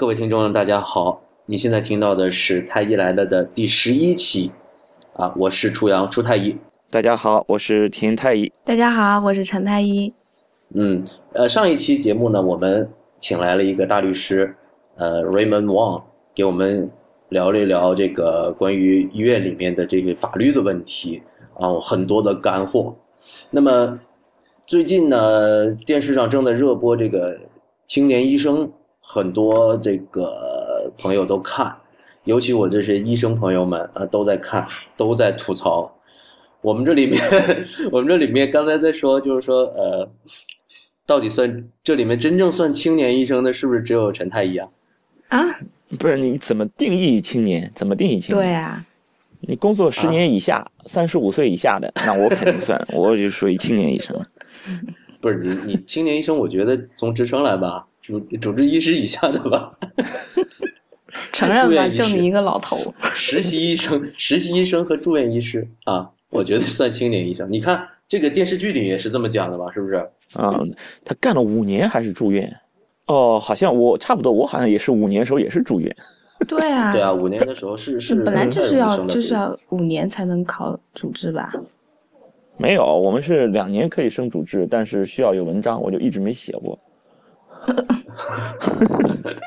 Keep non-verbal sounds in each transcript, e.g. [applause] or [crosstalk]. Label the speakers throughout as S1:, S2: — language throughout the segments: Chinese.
S1: 各位听众，大家好！你现在听到的是《太医来了》的第十一期，啊，我是初阳初太医。
S2: 大家好，我是田太医。
S3: 大家好，我是陈太医。
S1: 嗯，呃，上一期节目呢，我们请来了一个大律师，呃，Raymond Wang，给我们聊了一聊这个关于医院里面的这个法律的问题，啊，很多的干货。那么最近呢，电视上正在热播这个青年医生。很多这个朋友都看，尤其我这些医生朋友们啊都在看，都在吐槽。我们这里面，[laughs] 我们这里面刚才在说，就是说，呃，到底算这里面真正算青年医生的，是不是只有陈太医啊？
S3: 啊，
S2: 不是，你怎么定义青年？怎么定义青
S3: 年？对啊，
S2: 你工作十年以下，三十五岁以下的，那我肯定算，[laughs] 我就属于青年医生了。
S1: 不是你，你青年医生，我觉得从职称来吧。主主治医师以下的吧，[laughs]
S3: 承认吧，[laughs] 就你一个老头。
S1: 实习医生、实习医生和住院医师啊，我觉得算青年医生。你看这个电视剧里也是这么讲的吧？是不是？
S2: 啊，他干了五年还是住院？哦，好像我差不多，我好像也是五年时候也是住院。
S3: 对啊，[laughs]
S1: 对啊，五年的时候是是
S3: 本来就是要就是要五年才能考主治吧？
S2: 没有，我们是两年可以升主治，但是需要有文章，我就一直没写过。[laughs]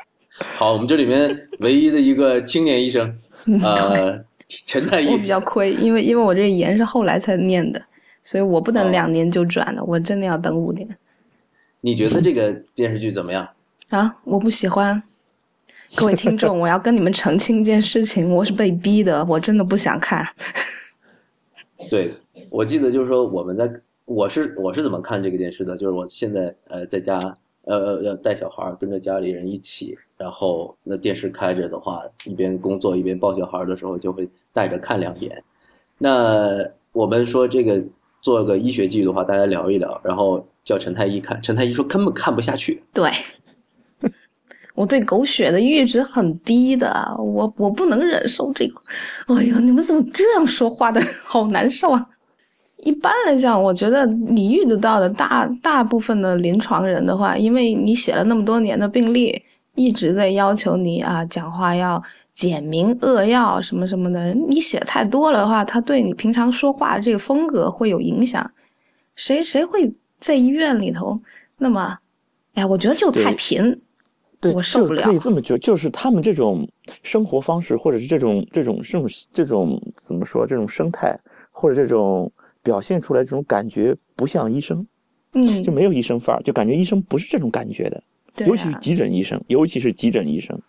S1: 好，我们这里面唯一的一个青年医生，呃，陈太医。
S3: 我比较亏，因为因为我这研是后来才念的，所以我不能两年就转了，我真的要等五年。
S1: 你觉得这个电视剧怎么样？
S3: 啊，我不喜欢。各位听众，[laughs] 我要跟你们澄清一件事情，我是被逼的，我真的不想看。
S1: 对，我记得就是说我们在，我是我是怎么看这个电视的？就是我现在呃在家。呃，要带小孩跟着家里人一起，然后那电视开着的话，一边工作一边抱小孩的时候，就会带着看两眼。那我们说这个做个医学剧的话，大家聊一聊，然后叫陈太医看，陈太医说根本看不下去。
S3: 对，[laughs] 我对狗血的阈值很低的，我我不能忍受这个。哎呀，你们怎么这样说话的？好难受啊！一般来讲，我觉得你遇得到的大大部分的临床人的话，因为你写了那么多年的病历，一直在要求你啊，讲话要简明扼要什么什么的。你写太多了的话，他对你平常说话这个风格会有影响。谁谁会在医院里头那么？哎，我觉得就太贫，对，我受不了。
S2: 可以这么就就是他们这种生活方式，或者是这种这种这种这种怎么说？这种生态或者这种。表现出来这种感觉不像医生，
S3: 嗯，
S2: 就没有医生范儿，就感觉医生不是这种感觉的，对尤其是急诊医生，尤其是急诊医生。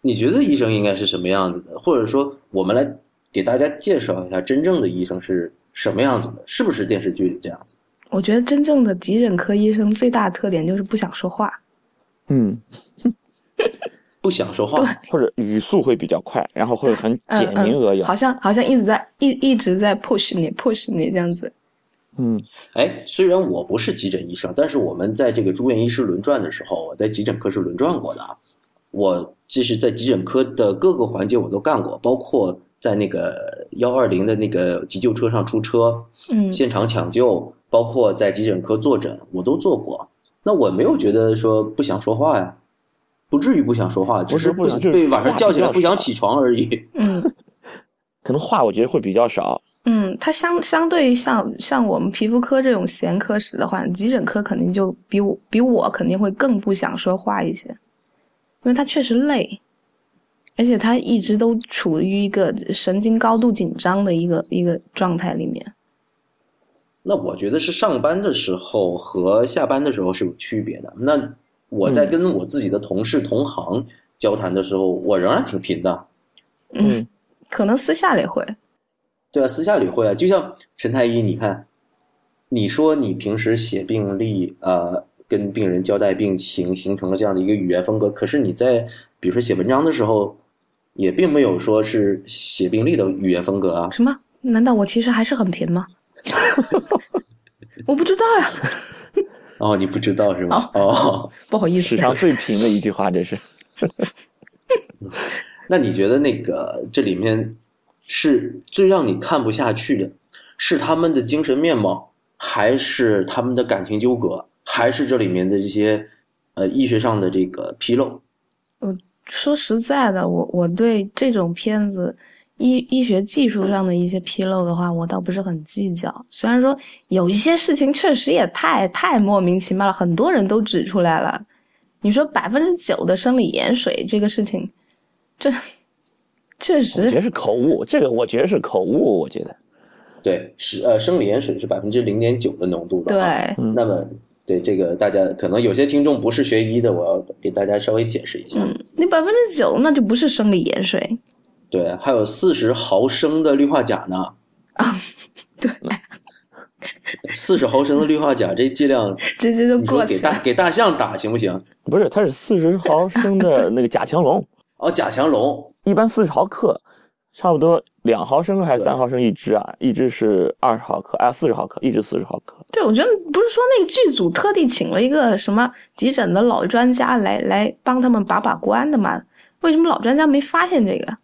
S1: 你觉得医生应该是什么样子的？或者说，我们来给大家介绍一下真正的医生是什么样子的？是不是电视剧里这样子？
S3: 我觉得真正的急诊科医生最大的特点就是不想说话。
S2: 嗯。
S1: 不想说话，
S2: 或者语速会比较快，然后会很简明扼要，
S3: 好像好像一直在一一直在 push 你 push 你这样子。
S2: 嗯，
S1: 哎，虽然我不是急诊医生，但是我们在这个住院医师轮转的时候，我在急诊科是轮转过的。我即使在急诊科的各个环节我都干过，包括在那个幺二零的那个急救车上出车，
S3: 嗯，
S1: 现场抢救，包括在急诊科坐诊，我都做过。那我没有觉得说不想说话呀。不至于不想说话，只是
S2: 不想
S1: 对晚上叫起来不想起床而已。
S3: 嗯，[laughs]
S2: 可能话我觉得会比较少。
S3: 嗯，它相相对于像像我们皮肤科这种闲科室的话，急诊科肯定就比我比我肯定会更不想说话一些，因为他确实累，而且他一直都处于一个神经高度紧张的一个一个状态里面。
S1: 那我觉得是上班的时候和下班的时候是有区别的。那。我在跟我自己的同事同行交谈的时候，我仍然挺平的。
S3: 嗯，可能私下里会。
S1: 对啊，私下里会啊。就像陈太医，你看，你说你平时写病历，呃，跟病人交代病情，形成了这样的一个语言风格。可是你在比如说写文章的时候，也并没有说是写病历的语言风格啊。
S3: 什么？难道我其实还是很贫吗？[laughs] 我不知道呀。
S1: 哦，你不知道是吗？哦，[laughs]
S3: 不好意思，
S2: 史上最平的一句话，这是。[laughs]
S1: 那你觉得那个这里面是最让你看不下去的，是他们的精神面貌，还是他们的感情纠葛，还是这里面的这些呃医学上的这个纰漏？
S3: 说实在的，我我对这种片子医医学技术上的一些纰漏的话，我倒不是很计较。虽然说有一些事情确实也太太莫名其妙了，很多人都指出来了。你说百分之九的生理盐水这个事情，这确实
S2: 我觉得是口误，这个我觉得是口误，我觉得。
S1: 对，是呃，生理盐水是百分之零点九的浓度的啊。
S3: 对，
S1: 那么，对这个大家可能有些听众不是学医的，我要给大家稍微解释一下。
S3: 嗯，那百分之九那就不是生理盐水，
S1: 对，还有四十毫升的氯化钾呢。
S3: 啊对，
S1: 四十毫升的氯化钾这剂量，[laughs]
S3: 直接就过去了。
S1: 大给大象打行不行？
S2: 不是，它是四十毫升的那个甲强龙，[laughs]
S1: 哦，甲强龙，
S2: 一般四十毫克，差不多两毫升还是三毫升一支啊？一支是二十毫克，哎，四十毫克，一支四十毫克。
S3: 对，我觉得不是说那个剧组特地请了一个什么急诊的老专家来来帮他们把把关的嘛？为什么老专家没发现这个？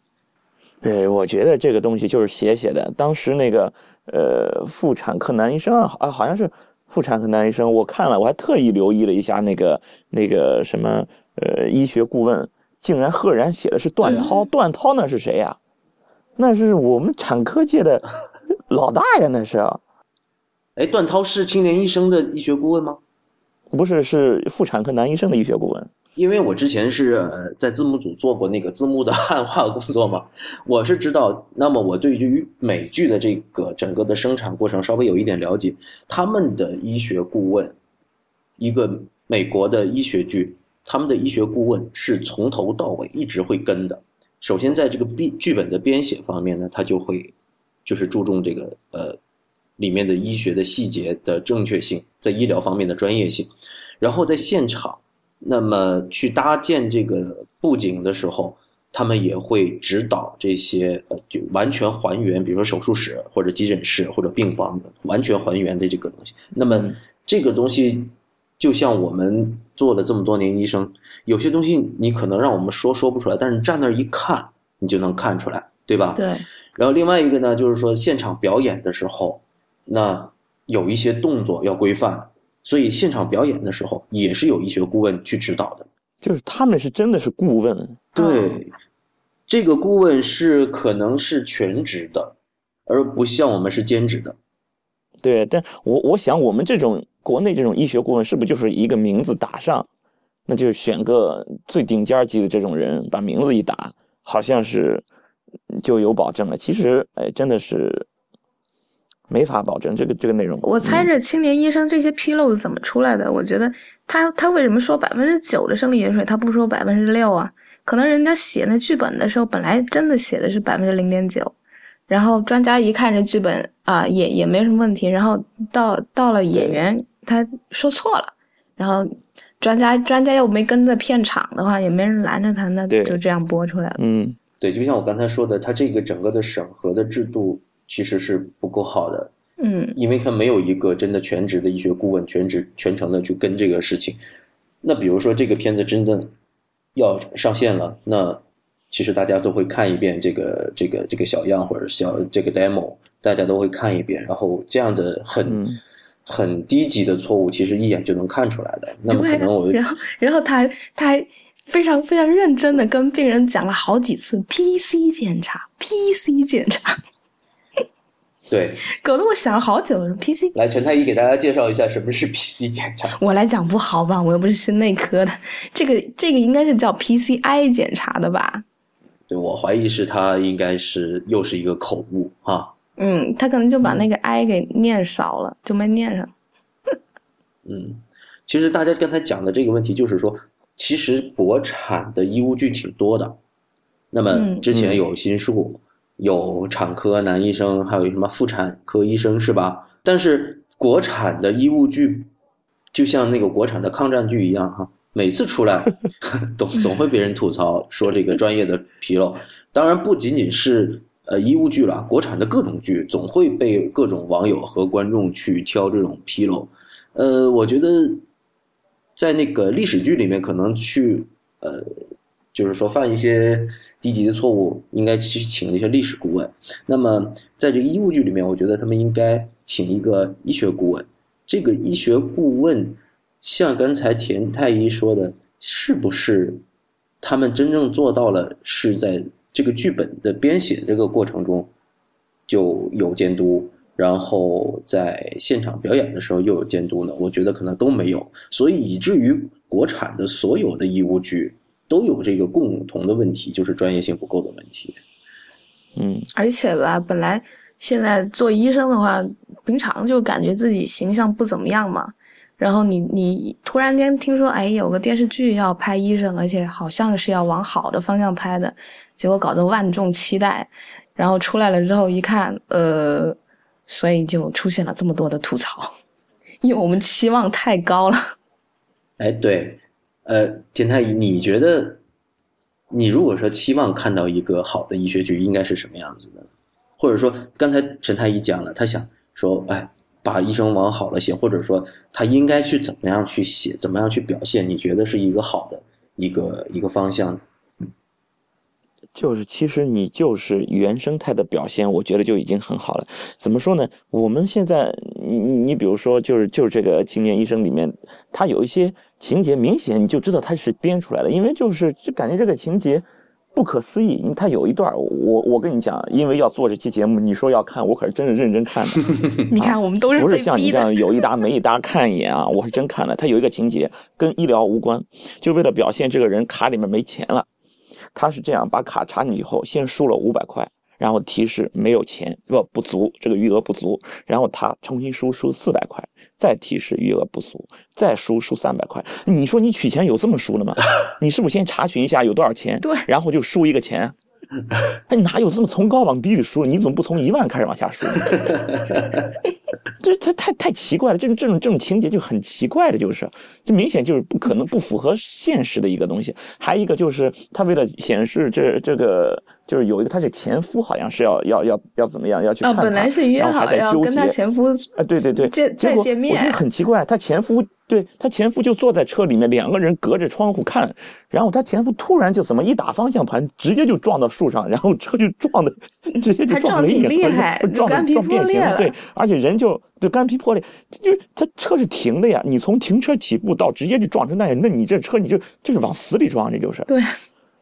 S2: 对，我觉得这个东西就是写写的。当时那个呃妇产科男医生啊，啊好像是妇产科男医生，我看了，我还特意留意了一下那个那个什么呃医学顾问，竟然赫然写的是段涛。[laughs] 段涛那是谁呀？那是我们产科界的 [laughs] 老大呀，那是啊，
S1: 哎，段涛是青年医生的医学顾问吗？
S2: 不是是妇产科男医生的医学顾问。
S1: 因为我之前是在字幕组做过那个字幕的 [laughs] 汉化工作嘛，我是知道。那么我对于美剧的这个整个的生产过程稍微有一点了解。他们的医学顾问，一个美国的医学剧，他们的医学顾问是从头到尾一直会跟的。首先在这个编剧本的编写方面呢，他就会就是注重这个呃里面的医学的细节的正确性，在医疗方面的专业性，然后在现场。那么去搭建这个布景的时候，他们也会指导这些呃，就完全还原，比如说手术室或者急诊室或者病房，完全还原的这个东西。那么这个东西，就像我们做了这么多年医生，有些东西你可能让我们说说不出来，但是站那儿一看，你就能看出来，对吧？
S3: 对，
S1: 然后另外一个呢，就是说现场表演的时候，那有一些动作要规范。所以现场表演的时候，也是有医学顾问去指导的。
S2: 就是他们是真的是顾问，
S1: 对，这个顾问是可能是全职的，而不像我们是兼职的。
S2: 对，但我我想我们这种国内这种医学顾问，是不是就是一个名字打上，那就是选个最顶尖级的这种人，把名字一打，好像是就有保证了。其实，哎，真的是没法保证这个这个内容。
S3: 我猜着青年医生这些纰漏是怎么出来的？我觉得他他为什么说百分之九的生理盐水，他不说百分之六啊？可能人家写那剧本的时候，本来真的写的是百分之零点九，然后专家一看这剧本啊，也也没什么问题，然后到到了演员他说错了，然后专家专家又没跟在片场的话，也没人拦着他，那就这样播出来了。
S2: 嗯，
S1: 对，就像我刚才说的，他这个整个的审核的制度其实是不够好的，
S3: 嗯，
S1: 因为他没有一个真的全职的医学顾问全职全程的去跟这个事情。那比如说这个片子真的要上线了，那其实大家都会看一遍这个这个这个小样或者小这个 demo，大家都会看一遍，然后这样的很、
S2: 嗯
S1: 很低级的错误，其实一眼就能看出来的。那么可能我
S3: 然后然后他还他还非常非常认真的跟病人讲了好几次 PC 检查，PC 检查，
S1: 对
S3: 搞得我想了好久。[laughs] PC，
S1: 来陈太医给大家介绍一下什么是 [laughs] PC 检查。
S3: 我来讲不好吧？我又不是心内科的，[laughs] 这个这个应该是叫 PCI 检查的吧？
S1: 对我怀疑是他应该是又是一个口误啊。
S3: 嗯，他可能就把那个 I 给念少了，就没念上。
S1: 嗯，其实大家刚才讲的这个问题，就是说，其实国产的医务剧挺多的。那么
S3: 嗯
S1: 之前有心术，有产科男医生，还有什么妇产科医生，是吧？但是国产的医务剧，就像那个国产的抗战剧一样，哈，每次出来 [laughs] 总总会被人吐槽说这个专业的纰漏。当然，不仅仅是呃医务剧了，国产的各种剧总会被各种网友和观众去挑这种纰漏。呃，我觉得在那个历史剧里面，可能去呃，就是说犯一些低级的错误，应该去请一些历史顾问。那么在这个医务剧里面，我觉得他们应该请一个医学顾问。这个医学顾问，像刚才田太医说的，是不是他们真正做到了是在这个剧本的编写这个过程中就有监督，然后在现场表演的时候又有监督呢？我觉得可能都没有，所以以至于国产的所有的医务剧都有这个共同的问题，就是专业性不够的问题。
S2: 嗯，
S3: 而且吧，本来现在做医生的话，平常就感觉自己形象不怎么样嘛。然后你你突然间听说，哎，有个电视剧要拍医生，而且好像是要往好的方向拍的，结果搞得万众期待。然后出来了之后一看，呃，所以就出现了这么多的吐槽，因为我们期望太高了。
S1: 哎，对，呃，田太医，你觉得你如果说期望看到一个好的医学剧，应该是什么样子的？或者说，刚才陈太医讲了，他想说，哎。把医生往好了写，或者说他应该去怎么样去写，怎么样去表现？你觉得是一个好的一个一个方向？
S2: 就是其实你就是原生态的表现，我觉得就已经很好了。怎么说呢？我们现在，你你你比如说，就是就是这个青年医生里面，他有一些情节明显你就知道他是编出来的，因为就是就感觉这个情节。不可思议，因为他有一段，我我跟你讲，因为要做这期节目，你说要看，我可是真的认真看的。[laughs]
S3: 你看，我们都是
S2: 不是像你这样有一搭没一搭看一眼啊？我是真看了。他有一个情节跟医疗无关，就为了表现这个人卡里面没钱了，他是这样把卡插进去以后，先输了五百块。然后提示没有钱不不足，这个余额不足。然后他重新输输四百块，再提示余额不足，再输输三百块。你说你取钱有这么输的吗？[laughs] 你是不是先查询一下有多少钱？
S3: 对，
S2: 然后就输一个钱。[laughs] 哎，哪有这么从高往低的说？你怎么不从一万开始往下输？这 [laughs] 他太太奇怪了，这种这种这种情节就很奇怪的，就是这明显就是不可能不符合现实的一个东西。还一个就是他为了显示这这个。就是有一个，他是前夫，好像是要要要要怎么样，要去看他，
S3: 本来是约好要跟他前夫
S2: 啊，对对对，
S3: 见再见面。
S2: 我觉得很奇怪，他前夫对他前夫就坐在车里面，两个人隔着窗户看，然后他前夫突然就怎么一打方向盘，直接就撞到树上，然后车就撞的直接就撞了一
S3: 脸，
S2: 撞
S3: 的
S2: 撞变形了，对，而且人就对肝皮破裂，就是他车是停的呀，你从停车起步到直接就撞成那样，那你这车你就就是往死里撞，这就是。
S3: 对。[laughs]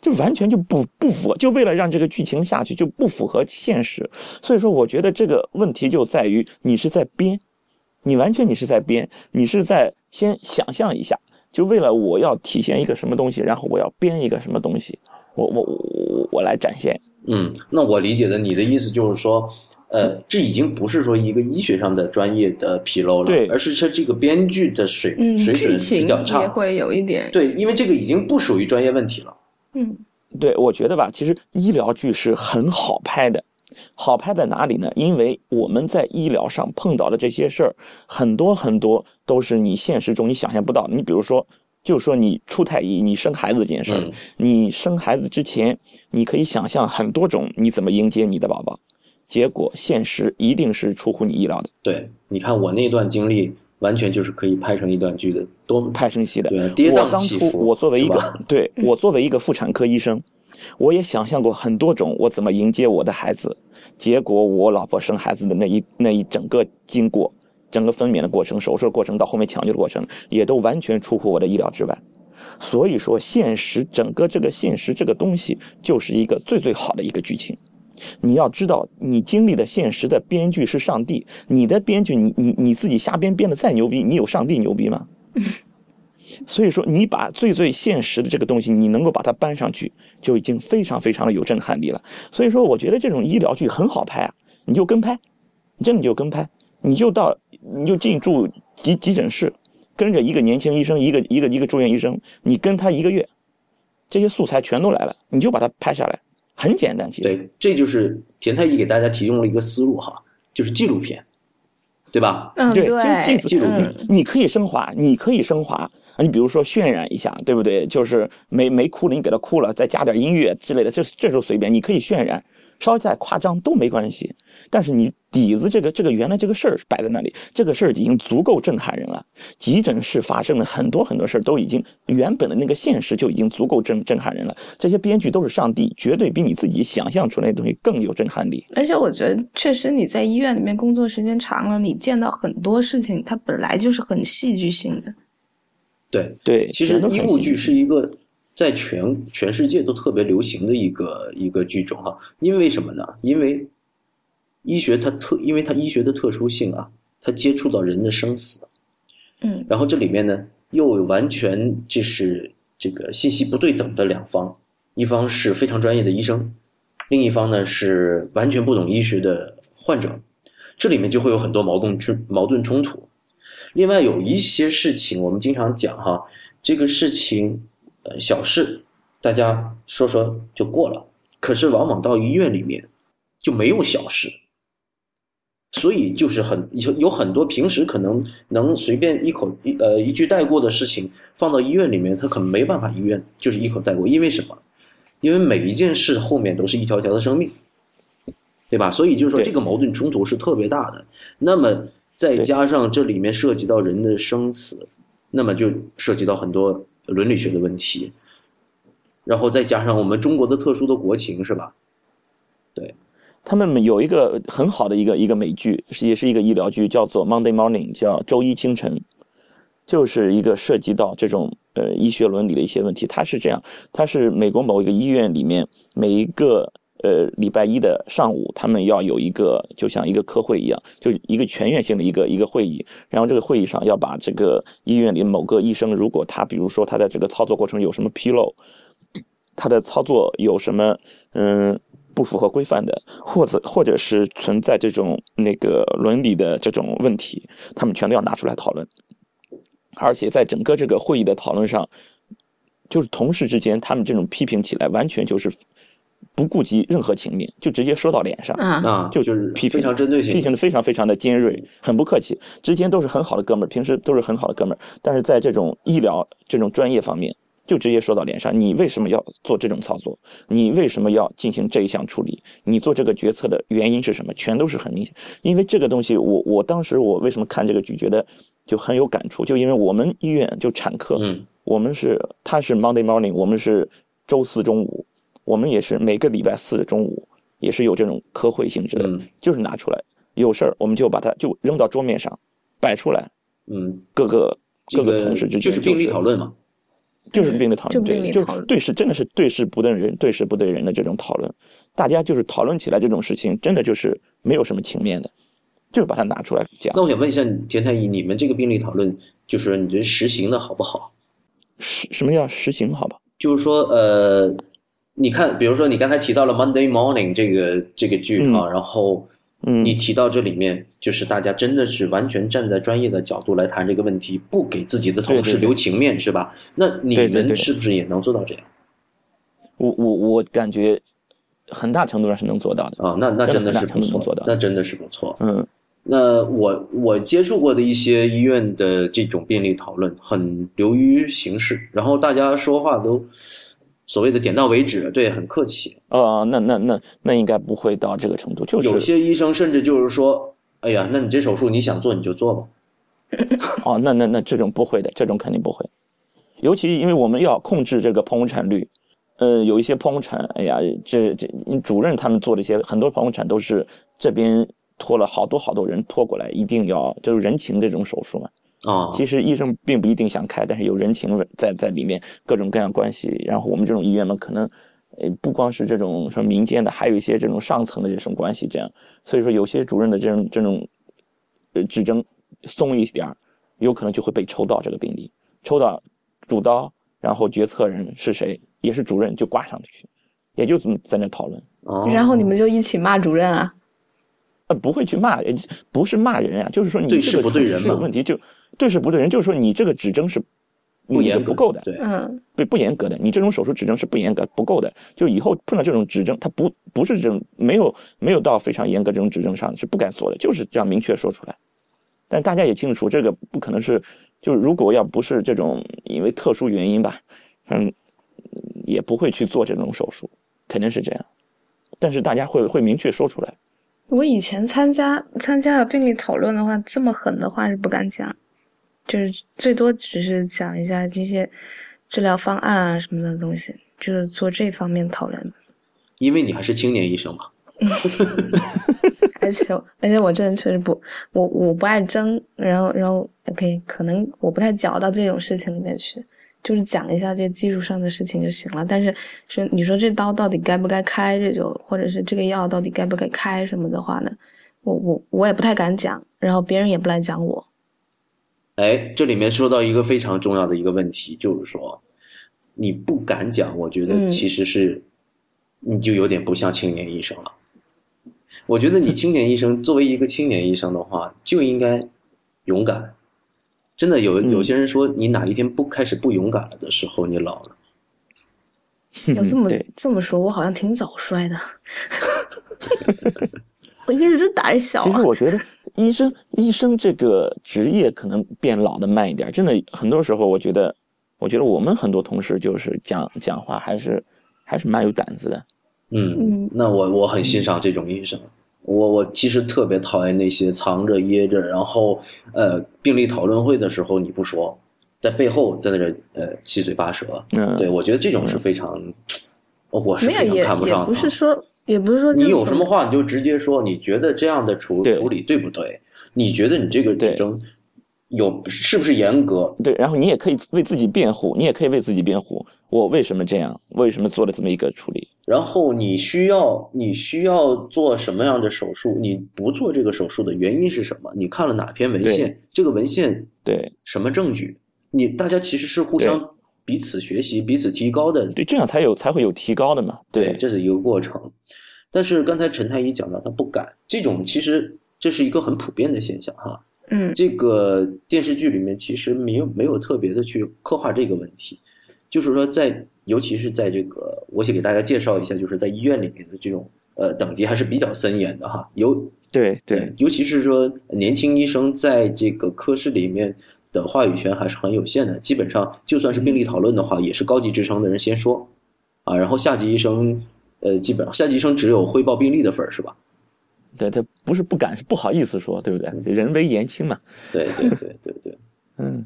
S2: 就完全就不不符合，就为了让这个剧情下去就不符合现实，所以说我觉得这个问题就在于你是在编，你完全你是在编，你是在先想象一下，就为了我要体现一个什么东西，然后我要编一个什么东西，我我我我来展现。
S1: 嗯，那我理解的你的意思就是说，呃，这已经不是说一个医学上的专业的纰漏了，
S2: 对，
S1: 而是说这个编剧的水水准比较差，
S3: 也会有一点，
S1: 对，因为这个已经不属于专业问题了。
S3: 嗯，
S2: 对，我觉得吧，其实医疗剧是很好拍的，好拍在哪里呢？因为我们在医疗上碰到的这些事儿，很多很多都是你现实中你想象不到。你比如说，就说你出太医，你生孩子这件事儿，你生孩子之前，你可以想象很多种你怎么迎接你的宝宝，结果现实一定是出乎你意料的。
S1: 对，你看我那段经历。完全就是可以拍成一段剧的，多
S2: 拍成戏的。
S1: 对，跌宕
S2: 起伏。我作为一个，对我作为一个妇产科医生，我也想象过很多种我怎么迎接我的孩子。结果我老婆生孩子的那一那一整个经过，整个分娩的过程、手术过程到后面抢救的过程，也都完全出乎我的意料之外。所以说，现实整个这个现实这个东西，就是一个最最好的一个剧情。你要知道，你经历的现实的编剧是上帝，你的编剧，你你你自己瞎编编的再牛逼，你有上帝牛逼吗？所以说，你把最最现实的这个东西，你能够把它搬上去，就已经非常非常的有震撼力了。所以说，我觉得这种医疗剧很好拍啊，你就跟拍，真的就跟拍，你就到你就进驻急急诊室，跟着一个年轻医生，一个一个一个住院医生，你跟他一个月，这些素材全都来了，你就把它拍下来。很简单，其
S1: 实对，这就是田太医给大家提供了一个思路哈，就是纪录片，对吧？
S3: 嗯，
S2: 对，
S3: 纪
S2: 纪录片，你可以升华，你可以升华，你比如说渲染一下，对不对？就是没没哭了，你给他哭了，再加点音乐之类的，这这时候随便，你可以渲染。稍微再夸张都没关系，但是你底子这个这个原来这个事儿摆在那里，这个事儿已经足够震撼人了。急诊室发生的很多很多事儿都已经原本的那个现实就已经足够震震撼人了。这些编剧都是上帝，绝对比你自己想象出来的东西更有震撼力。
S3: 而且我觉得，确实你在医院里面工作时间长了，你见到很多事情，它本来就是很戏剧性的。
S1: 对
S2: 对，
S1: 其实医务剧是一个。在全全世界都特别流行的一个一个剧种哈。因为什么呢？因为医学它特，因为它医学的特殊性啊，它接触到人的生死，
S3: 嗯
S1: 然后这里面呢又有完全就是这个信息不对等的两方，一方是非常专业的医生，另一方呢是完全不懂医学的患者，这里面就会有很多矛盾冲矛盾冲突。另外有一些事情我们经常讲哈，这个事情呃小事，大家说说就过了，可是往往到医院里面就没有小事。所以就是很有有很多平时可能能随便一口一呃一句带过的事情，放到医院里面，他可能没办法医院就是一口带过，因为什么？因为每一件事后面都是一条条的生命，对吧？所以就是说这个矛盾冲突是特别大的。那么再加上这里面涉及到人的生死，那么就涉及到很多伦理学的问题，然后再加上我们中国的特殊的国情，是吧？
S2: 对他们有一个很好的一个一个美剧，是也是一个医疗剧，叫做《Monday Morning》，叫周一清晨，就是一个涉及到这种呃医学伦理的一些问题。它是这样，它是美国某一个医院里面每一个呃礼拜一的上午，他们要有一个就像一个科会一样，就一个全院性的一个一个会议。然后这个会议上要把这个医院里某个医生，如果他比如说他在这个操作过程有什么纰漏，他的操作有什么嗯。不符合规范的，或者或者是存在这种那个伦理的这种问题，他们全都要拿出来讨论。而且在整个这个会议的讨论上，就是同事之间，他们这种批评起来，完全就是不顾及任何情面，就直接说到脸上。
S3: 啊，
S1: 啊，
S2: 就
S1: 就是
S2: 批评
S1: 非常针对性
S2: 批评的非常非常的尖锐，很不客气。之间都是很好的哥们儿，平时都是很好的哥们儿，但是在这种医疗这种专业方面，就直接说到脸上。你为什么要做这种操作？你为什么要进行这一项处理？你做这个决策的原因是什么？全都是很明显。因为这个东西，我我当时我为什么看这个剧觉得就很有感触，就因为我们医院就产科，
S1: 嗯
S2: 我们是他是 Monday morning，我们是周四中午，我们也是每个礼拜四的中午也是有这种科会性质的，
S1: 嗯
S2: 就是拿出来有事儿我们就把它就扔到桌面上摆出来，
S1: 嗯，
S2: 各个各个同事之间
S1: 就是病例讨论嘛。
S2: 就是病例讨论，对，就
S3: 是
S2: 对事真的是对事不对人，对事不对人的这种讨论，大家就是讨论起来这种事情，真的就是没有什么情面的，就是把它拿出来讲
S1: 那，我想问一下田太医，你们这个病例讨论，就是你觉得实行的好不好？
S2: 实什么叫实行？好吧？
S1: 就是说，呃，你看，比如说你刚才提到了《Monday Morning》这个这个剧啊，然后
S2: 嗯
S1: 你提到这里面，就是大家真的是完全站在专业的角度来谈这个问题，不给自己的同事留情面，是吧？那你们是不是也能做到这样
S2: 我我我感觉很大程度上是能做到的，
S1: 啊？那那真的是不错那真的是不错。
S2: 嗯。
S1: 那我我接触过的一些医院的这种病例讨论，很流于形式，然后大家说话都所谓的点到为止，对，很客气。
S2: 呃，那那那那应该不会到这个程度，就是
S1: 有些医生甚至就是说：“哎呀，那你这手术你想做你就做吧。[laughs]
S2: 哦，那那那这种不会的，这种肯定不会。尤其因为我们要控制这个剖宫产率，呃，有一些剖宫产，哎呀，这这主任他们做的一些很多剖宫产都是这边拖了好多好多人拖过来，一定要就是人情这种手术嘛。”
S1: 啊，
S2: 其实医生并不一定想开，但是有人情在在里面，各种各样关系。然后我们这种医院嘛，可能，呃，不光是这种什么民间的，还有一些这种上层的这种关系，这样。所以说，有些主任的这种这种，呃，指征松一点儿，有可能就会被抽到这个病例，抽到主刀，然后决策人是谁，也是主任就挂上去，也就在那讨论。
S1: 哦
S3: 然后你们就一起骂主任啊？
S2: 呃，不会去骂，呃不是骂人啊，就是说你
S1: 对事
S2: 这个
S1: 不对人嘛
S2: 是有问题，就对是不对人，就是说你这个指征是
S1: 不严
S2: 不够的，
S1: 对，
S3: 嗯
S2: 不不严格的，你这种手术指征是不严格不够的，就以后碰到这种指征，他不不是这种没有没有到非常严格这种指征上是不敢说的，就是这样明确说出来。但大家也清楚，这个不可能是，就如果要不是这种因为特殊原因吧，嗯，也不会去做这种手术，肯定是这样。但是大家会会明确说出来。
S3: 我以前参加参加了病例讨论的话，这么狠的话是不敢讲，就是最多只是讲一下这些治疗方案啊什么的东西，就是做这方面讨论。
S1: 因为你还是青年医生嘛。[laughs] [laughs]
S3: 而且而且我这人确实不，我我不爱争，然后然后 OK，可能我不太搅到这种事情里面去，就是讲一下这技术上的事情就行了。但是说你说这刀到底该不该开这种，或者是这个药到底该不该开什么的话呢，我我我也不太敢讲，然后别人也不来讲我。
S1: 哎，这里面说到一个非常重要的一个问题，就是说你不敢讲，我觉得
S3: 嗯
S1: 其实是、你就有点不像青年医生了。我觉得你青年医生作为一个青年医生的话，就应该勇敢。真的有
S2: 嗯
S1: 有些人说，你哪一天不开始不勇敢了的时候，你老了。
S3: 要这么这么说，我好像挺早衰的。[laughs] 我一直就胆小、啊。
S2: 其实我觉得医生医生这个职业可能变老的慢一点，真的很多时候我觉得，我觉得我们很多同事就是讲讲话还是还是蛮有胆子的。
S1: 嗯
S3: 嗯，
S1: 那我我很欣赏这种医生。我我其实特别讨厌那些藏着掖着，然后呃病例讨论会的时候你不说，在背后在那儿呃七嘴八舌。
S2: 嗯，
S1: 对，我觉得这种是非常，哦我是非常看不上的。
S3: 不是说也不是说
S1: 你有什么话你就直接说，你觉得这样的处处理对不对？你觉得你这个
S2: 对
S1: 指征有是不是严格？
S2: 对，然后你也可以为自己辩护，你也可以为自己辩护，我为什么这样，为什么做了这么一个处理？
S1: 然后你需要你需要做什么样的手术？你不做这个手术的原因是什么？你看了哪篇文献？这个文献
S2: 对
S1: 什么证据？你大家其实是互相彼此学习、彼此提高的。
S2: 对，这样才有才会有提高的嘛。
S1: 对，这是一个过程。但是刚才陈太医讲到他不敢，这种其实这是一个很普遍的现象哈。
S3: 嗯
S1: 这个电视剧里面其实没有没有特别的去刻画这个问题，就是说在尤其是在这个，我先给大家介绍一下，就是在医院里面的这种呃等级还是比较森严的哈。尤
S2: 对对，
S1: 尤其是说年轻医生在这个科室里面的话语权还是很有限的，基本上就算是病例讨论的话，也是高级职称的人先说啊，然后下级医生呃基本上下级医生只有汇报病例的份儿是吧？
S2: 对他不是不敢，是不好意思说，对不对？人微言轻嘛。
S1: 对对对对对。[laughs]
S2: 嗯，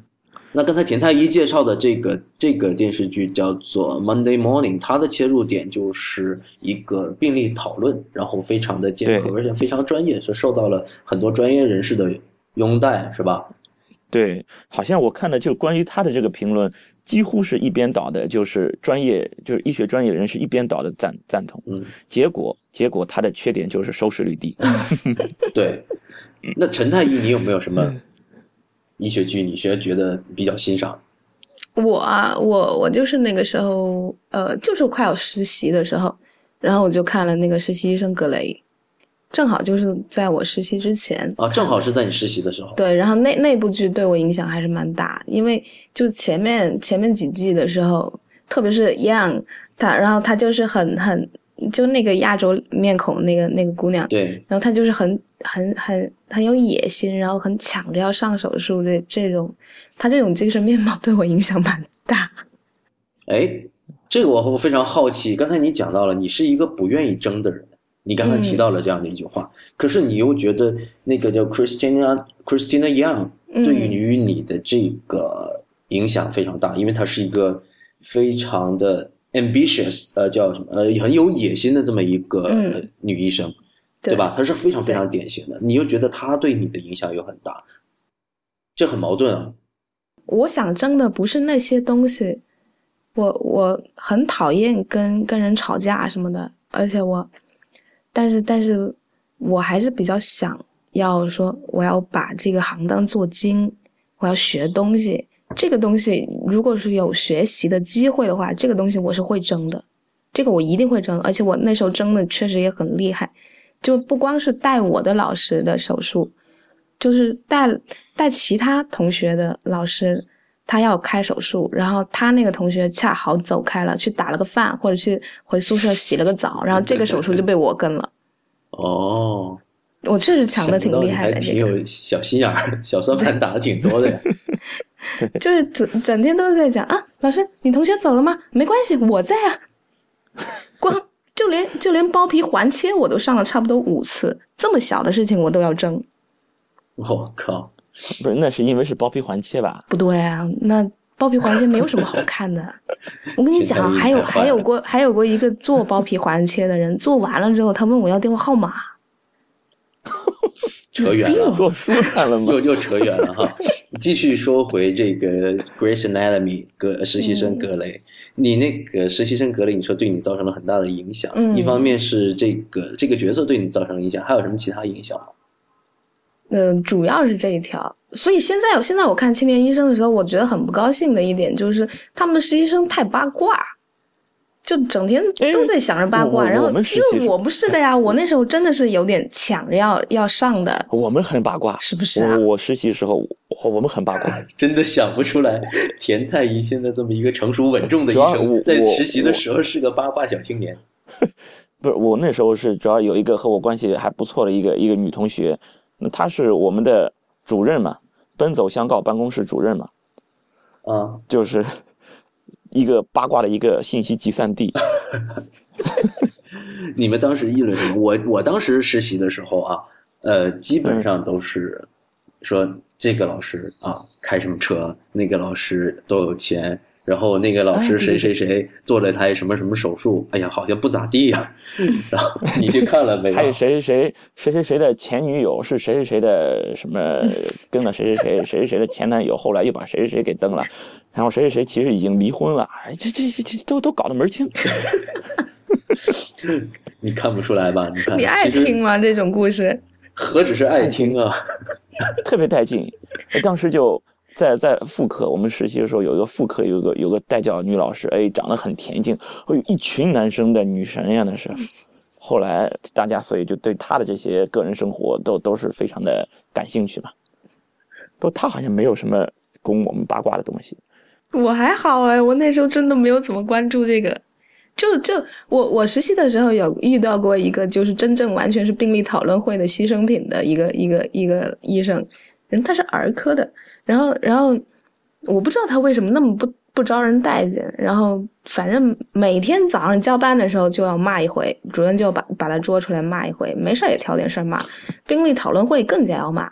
S1: 那刚才田太医介绍的这个这个电视剧叫做《Monday Morning》，它的切入点就是一个病例讨论，然后非常的尖
S2: 刻，
S1: 而且非常专业，是受到了很多专业人士的拥戴，是吧？
S2: 对，好像我看的就关于他的这个评论，几乎是一边倒的，就是专业，就是医学专业人士一边倒的赞赞同。
S1: 嗯，
S2: 结果结果他的缺点就是收视率低。[laughs]
S1: 对。那陈太医，你有没有什么医学剧你学觉得比较欣赏？
S3: 我啊，我我就是那个时候，呃，就是快要实习的时候，然后我就看了那个实习医生格雷，正好就是在我实习之前，
S1: 啊，正好是在你实习的时候。
S3: 对，然后那那部剧对我影响还是蛮大，因为就前面前面几季的时候，特别是 Young，她然后他就是很很就那个亚洲面孔那个那个姑娘，
S1: 对，
S3: 然后她就是很很很很有野心，然后很抢着要上手术的这种，她这种精神面貌对我影响蛮大。
S1: 哎，这个我非常好奇。刚才你讲到了，你是一个不愿意争的人，你刚才提到了这样的一句话，可是你又觉得那个叫 Christina Christina Young
S3: 嗯
S1: 对于你的这个影响非常大，因为她是一个非常的 ambitious，呃，叫什么？呃，很有野心的这么一个、女医生，
S3: 对
S1: 吧？她是非常非常典型的，你又觉得她对你的影响又很大，这很矛盾啊。
S3: 我想争的不是那些东西，我我很讨厌跟跟人吵架什么的，而且我，但是但是我还是比较想要说，我要把这个行当做精，我要学东西。这个东西如果是有学习的机会的话，这个东西我是会争的，这个我一定会争，而且我那时候争的确实也很厉害，就不光是带我的老师的手术。就是带带其他同学的老师，他要开手术，然后他那个同学恰好走开了，去打了个饭，或者去回宿舍洗了个澡，然后这个手术就被我跟了。
S1: 哦，
S3: 我确实抢的挺厉害的，
S1: 挺有小心眼儿，小算盘打的挺多的呀。[laughs]
S3: 就是整整天都在讲啊，老师，你同学走了吗？没关系，我在啊。光就连就连包皮环切我都上了差不多五次，这么小的事情我都要争，
S1: 我靠，
S2: 不是，那是因为是包皮环切吧？
S3: 不对啊，那包皮环切没有什么好看的。[laughs] 我跟你讲还有还有过还有过一个做包皮环切的人，做完了之后，他问我要电话号码，[laughs]
S1: 扯远了，
S2: 做书看了吗？[laughs]
S1: 又又扯远了哈。继续说回这个《Grace Anatomy》格实习生格雷，你那个实习生格雷，你说对你造成了很大的影响。
S3: 嗯
S1: 一方面是这个这个角色对你造成了影响，还有什么其他影响吗？
S3: 嗯、主要是这一条。所以现在，现在我看青年医生的时候，我觉得很不高兴的一点就是他们的实习生太八卦，就整天都在想着八卦。然后因为我不是的呀，我那时候真的是有点抢着要要上的，
S2: 我们很八卦，
S3: 是不是啊
S2: 我我实习时候，我我们很八卦。[laughs]
S1: 真的想不出来，田太医现在这么一个成熟稳重的医 [laughs] 生，在实习的时候是个八卦小青年。[laughs]
S2: 不是我那时候是主要有一个和我关系还不错的一个一个女同学，那他是我们的主任嘛，奔走相告办公室主任嘛，
S1: 啊，
S2: 就是一个八卦的一个信息集散地。[laughs]
S1: 你们当时议论什么？我我当时实习的时候啊，呃，基本上都是说这个老师啊开什么车，那个老师多有钱，然后那个老师谁谁谁做了台什么什么手术，哎呀，好像不咋地呀、[laughs] 然后你去看了没有？
S2: 还有谁谁谁谁谁谁的前女友是谁谁谁的什么跟了谁谁谁谁谁谁的前男友，后来又把谁谁谁给蹬了，然后谁谁谁其实已经离婚了，哎，这这这这都都搞得门清。[laughs]
S1: 你看不出来吧？你看，
S3: 你爱听吗？这种故事？
S1: 何止是爱听啊！
S2: 特别带劲。哎当时就在在妇科，我们实习的时候有一个妇科，有个有个带教女老师，哎，长得很恬静，会有，一群男生的女神呀，那是。[laughs] 后来大家所以就对她的这些个人生活都都是非常的感兴趣吧。不，她好像没有什么供我们八卦的东西。
S3: 我还好哎，我那时候真的没有怎么关注这个。就就我我实习的时候有遇到过一个，就是真正完全是病例讨论会的牺牲品的一个一个一个医生，人他是儿科的，然后然后我不知道他为什么那么不不招人待见，然后反正每天早上交班的时候就要骂一回，主任就把把他捉出来骂一回，没事儿也挑点事儿骂，病例讨论会更加要骂，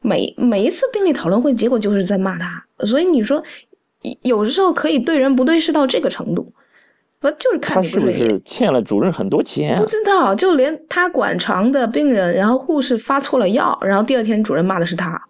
S3: 每每一次病例讨论会结果就是在骂他，所以你说有的时候可以对人不对事到这个程度，不就是看
S2: 她是不。是欠了主任很多钱啊
S3: 不？知道，就连他管床的病人，然后护士发错了药，然后第二天主任骂的是他。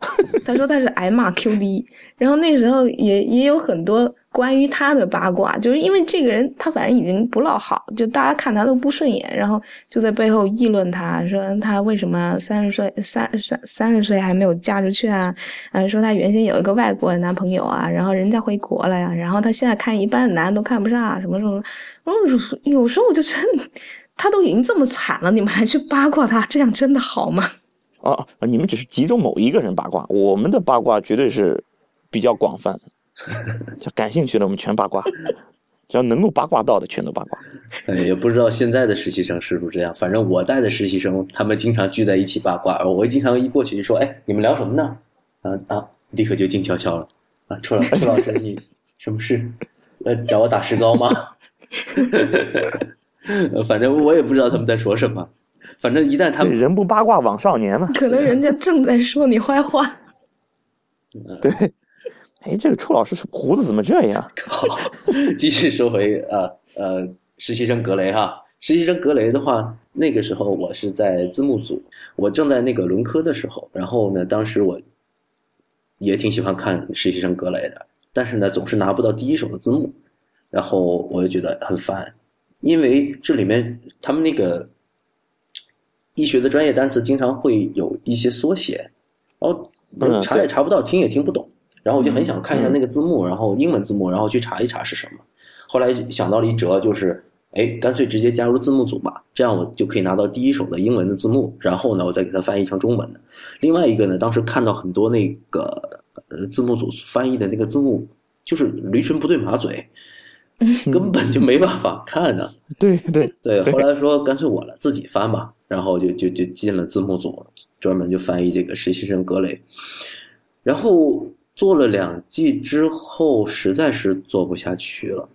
S3: [laughs] 他说他是挨骂 QD，然后那时候也也有很多关于他的八卦，就是因为这个人他反正已经不落好，就大家看他都不顺眼，然后就在背后议论他，说他为什么三十岁三三三十岁还没有嫁出去啊？啊，说他原先有一个外国男朋友啊，然后人家回国了呀，然后他现在看一般的男的都看不上，什么什么。然后有有时候我就觉得，[laughs] 他都已经这么惨了，你们还去八卦他，这样真的好吗？
S2: 哦，你们只是集中某一个人八卦，我们的八卦绝对是比较广泛，就感兴趣的我们全八卦，只要能够八卦到的全都八卦。
S1: 哎，也不知道现在的实习生是不是这样。反正我带的实习生，他们经常聚在一起八卦，我经常一过去就说：“哎，你们聊什么呢？”啊啊，立刻就静悄悄了。啊，楚老楚老师，你什么事？呃，找我打石膏吗？呃 [laughs] 反正我也不知道他们在说什么。反正一旦他们
S2: 人不八卦枉少年嘛。
S3: 可能人家正在说你坏话。
S2: 对，哎，这个臭老师胡子怎么这样？[laughs]
S1: 好，继续说回呃呃实习生格雷哈，实习生格雷的话，那个时候我是在字幕组，我正在那个轮科的时候，然后呢，当时我也挺喜欢看实习生格雷的，但是呢，总是拿不到第一手的字幕，然后我就觉得很烦，因为这里面他们那个医学的专业单词经常会有一些缩写，然后
S2: 嗯
S1: 查也查不到，听也听不懂。然后我就很想看一下那个字幕，然后英文字幕，然后去查一查是什么。后来想到了一辙，就是哎，干脆直接加入字幕组吧，这样我就可以拿到第一手的英文的字幕，然后呢，我再给它翻译成中文的。另外一个呢，当时看到很多那个呃字幕组翻译的那个字幕，就是驴唇不对马嘴，[laughs] 根本就没办法看呢、
S2: 对对，
S1: 对，后来说干脆我了自己翻吧，然后就就就进了字幕组，专门就翻译这个实习生格雷。然后做了两季之后，实在是做不下去了。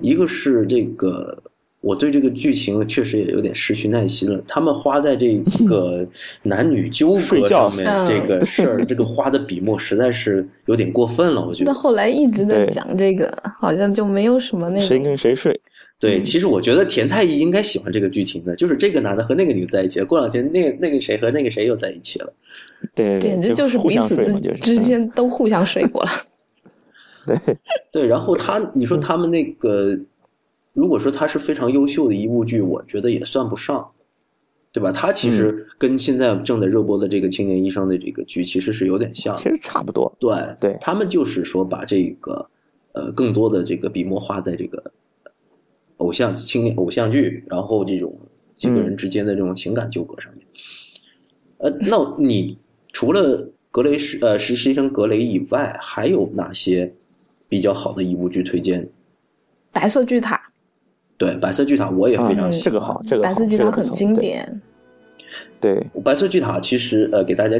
S1: 一个是这个我对这个剧情确实也有点失去耐心了。他们花在这 [laughs] 个男女纠葛上面
S3: 嗯
S1: 这个事儿，这个花的笔墨实在是有点过分了，我觉得。
S3: 到后来一直在讲这个，好像就没有什么那
S2: 个
S3: 谁
S2: 跟谁睡？
S1: 对，其实我觉得田太医应该喜欢这个剧情的，就是这个男的和那个女的在一起了，过两天那个那个谁和那个谁又在一起了。
S2: 对，
S3: 简直就是彼此之间都互相睡过了。[laughs]
S2: 对
S1: 对，然后他，你说他们那个，如果说他是非常优秀的一部剧，我觉得也算不上，对吧？他其实跟现在正在热播的这个青年医生的这个剧其实是有点像
S2: 其。实差不多。
S1: 对
S2: 对
S1: 他们就是说把这个呃更多的这个笔墨花在这个偶像青年偶像剧，然后这种几个人之间的这种情感纠葛上面。呃，那你除了格雷实呃实习生格雷以外，还有哪些比较好的一部剧推荐？
S3: 白色巨塔，
S1: 对，白色巨塔我也非常
S2: 嗯
S1: 喜欢。
S2: 这个好，这个
S3: 白色巨塔很经典。
S2: 对，
S1: 白色巨塔其实呃，给大家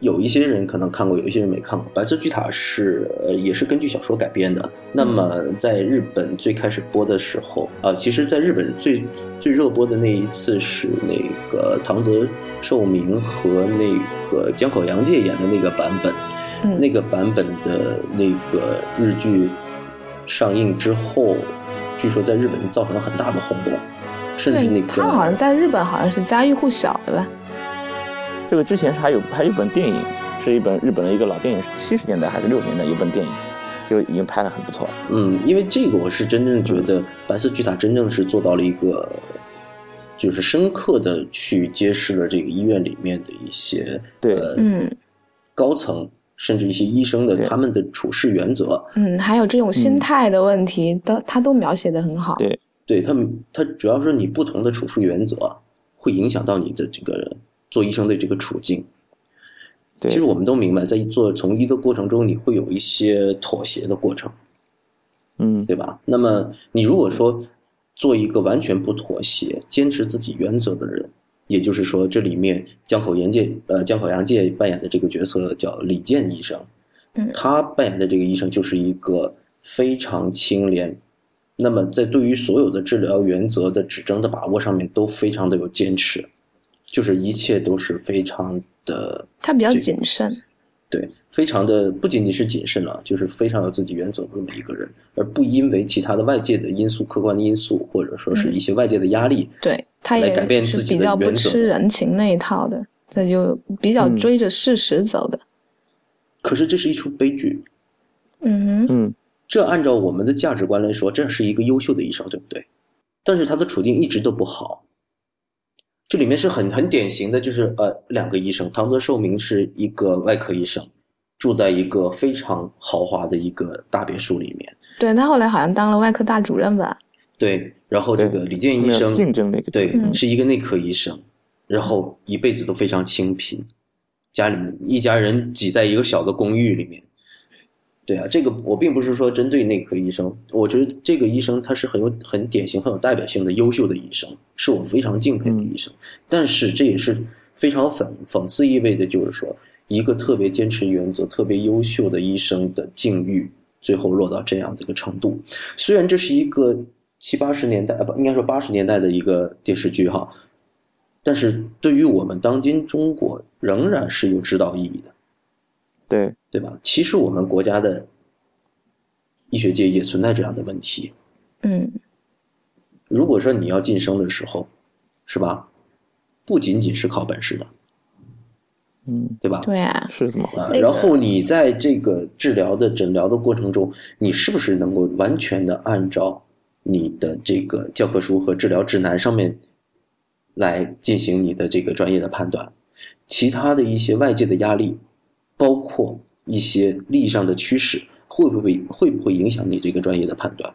S1: 有一些人可能看过，有一些人没看过。白色巨塔是呃也是根据小说改编的。那么在日本最开始播的时候，呃，其实在日本最最热播的那一次是那个唐泽寿明和那个江口洋介演的那个版本。
S3: 嗯，
S1: 那个版本的那个日剧上映之后，据说在日本造成了很大的轰动，甚至那个
S3: 他好像在日本好像是家喻户晓的吧？
S2: 这个之前是还有还有一本电影，是一本日本的一个老电影，是七十年代还是六十年代有本电影，就已经拍的很不错了。
S1: 嗯，因为这个我是真正觉得白色巨塔真正是做到了一个，就是深刻的去揭示了这个医院里面的一些
S2: 对
S1: 呃
S3: 嗯
S1: 高层甚至一些医生的他们的处事原则。
S3: 嗯，还有这种心态的问题，都他都描写的很好。
S2: 对
S1: 对他们，他主要是你不同的处事原则会影响到你的这个做医生的这个处境。
S2: 对，
S1: 其实我们都明白，在做从医的过程中，你会有一些妥协的过程。
S2: 嗯，
S1: 对吧？那么你如果说做一个完全不妥协、坚持自己原则的人，也就是说，这里面江口洋介呃江口洋介扮演的这个角色叫李健医生，
S3: 嗯
S1: 他扮演的这个医生就是一个非常清廉，那么在对于所有的治疗原则的指征的把握上面都非常的有坚持，就是一切都是非常的
S3: 他比较谨慎。
S1: 对，非常的不仅仅是谨慎了，就是非常有自己原则的这么一个人，而不因为其他的外界的因素、客观的因素，或者说是一些外界的压力，
S3: 对他也
S1: 来改变自己的
S3: 是比较不
S1: 原则
S3: 吃人情那一套的，这就比较
S2: 嗯
S3: 追着事实走的。
S1: 可是这是一出悲剧。
S3: 嗯哼，
S2: 嗯，
S1: 这按照我们的价值观来说，这是一个优秀的医生，对不对？但是他的处境一直都不好。这里面是很很典型的，就是呃，两个医生，唐泽寿明是一个外科医生，住在一个非常豪华的一个大别墅里面。
S3: 对他后来好像当了外科大主任吧？
S1: 对，然后这个李健医生
S2: 竞争那个
S1: 对，
S3: 嗯
S1: 是一个内科医生，然后一辈子都非常清贫，家里面一家人挤在一个小的公寓里面。对啊，这个我并不是说针对内科医生，我觉得这个医生他是很有很典型、很有代表性的优秀的医生，是我非常敬佩的医生。但是这也是非常讽讽刺意味的，就是说一个特别坚持原则、特别优秀的医生的境遇，最后落到这样的一个程度。虽然这是一个七八十年代，呃不，应该说八十年代的一个电视剧哈，但是对于我们当今中国仍然是有指导意义的，
S2: 对
S1: 对吧？其实我们国家的医学界也存在这样的问题。
S3: 嗯，
S1: 如果说你要晋升的时候，是吧？不仅仅是靠本事的，
S2: 嗯
S1: 对吧？
S3: 对啊，
S2: 是这么回事。
S1: 啊，然后你在这个治疗的诊疗的过程中，你是不是能够完全的按照你的这个教科书和治疗指南上面来进行你的这个专业的判断？其他的一些外界的压力，包括一些利益上的趋势，会不会会不会影响你这个专业的判断？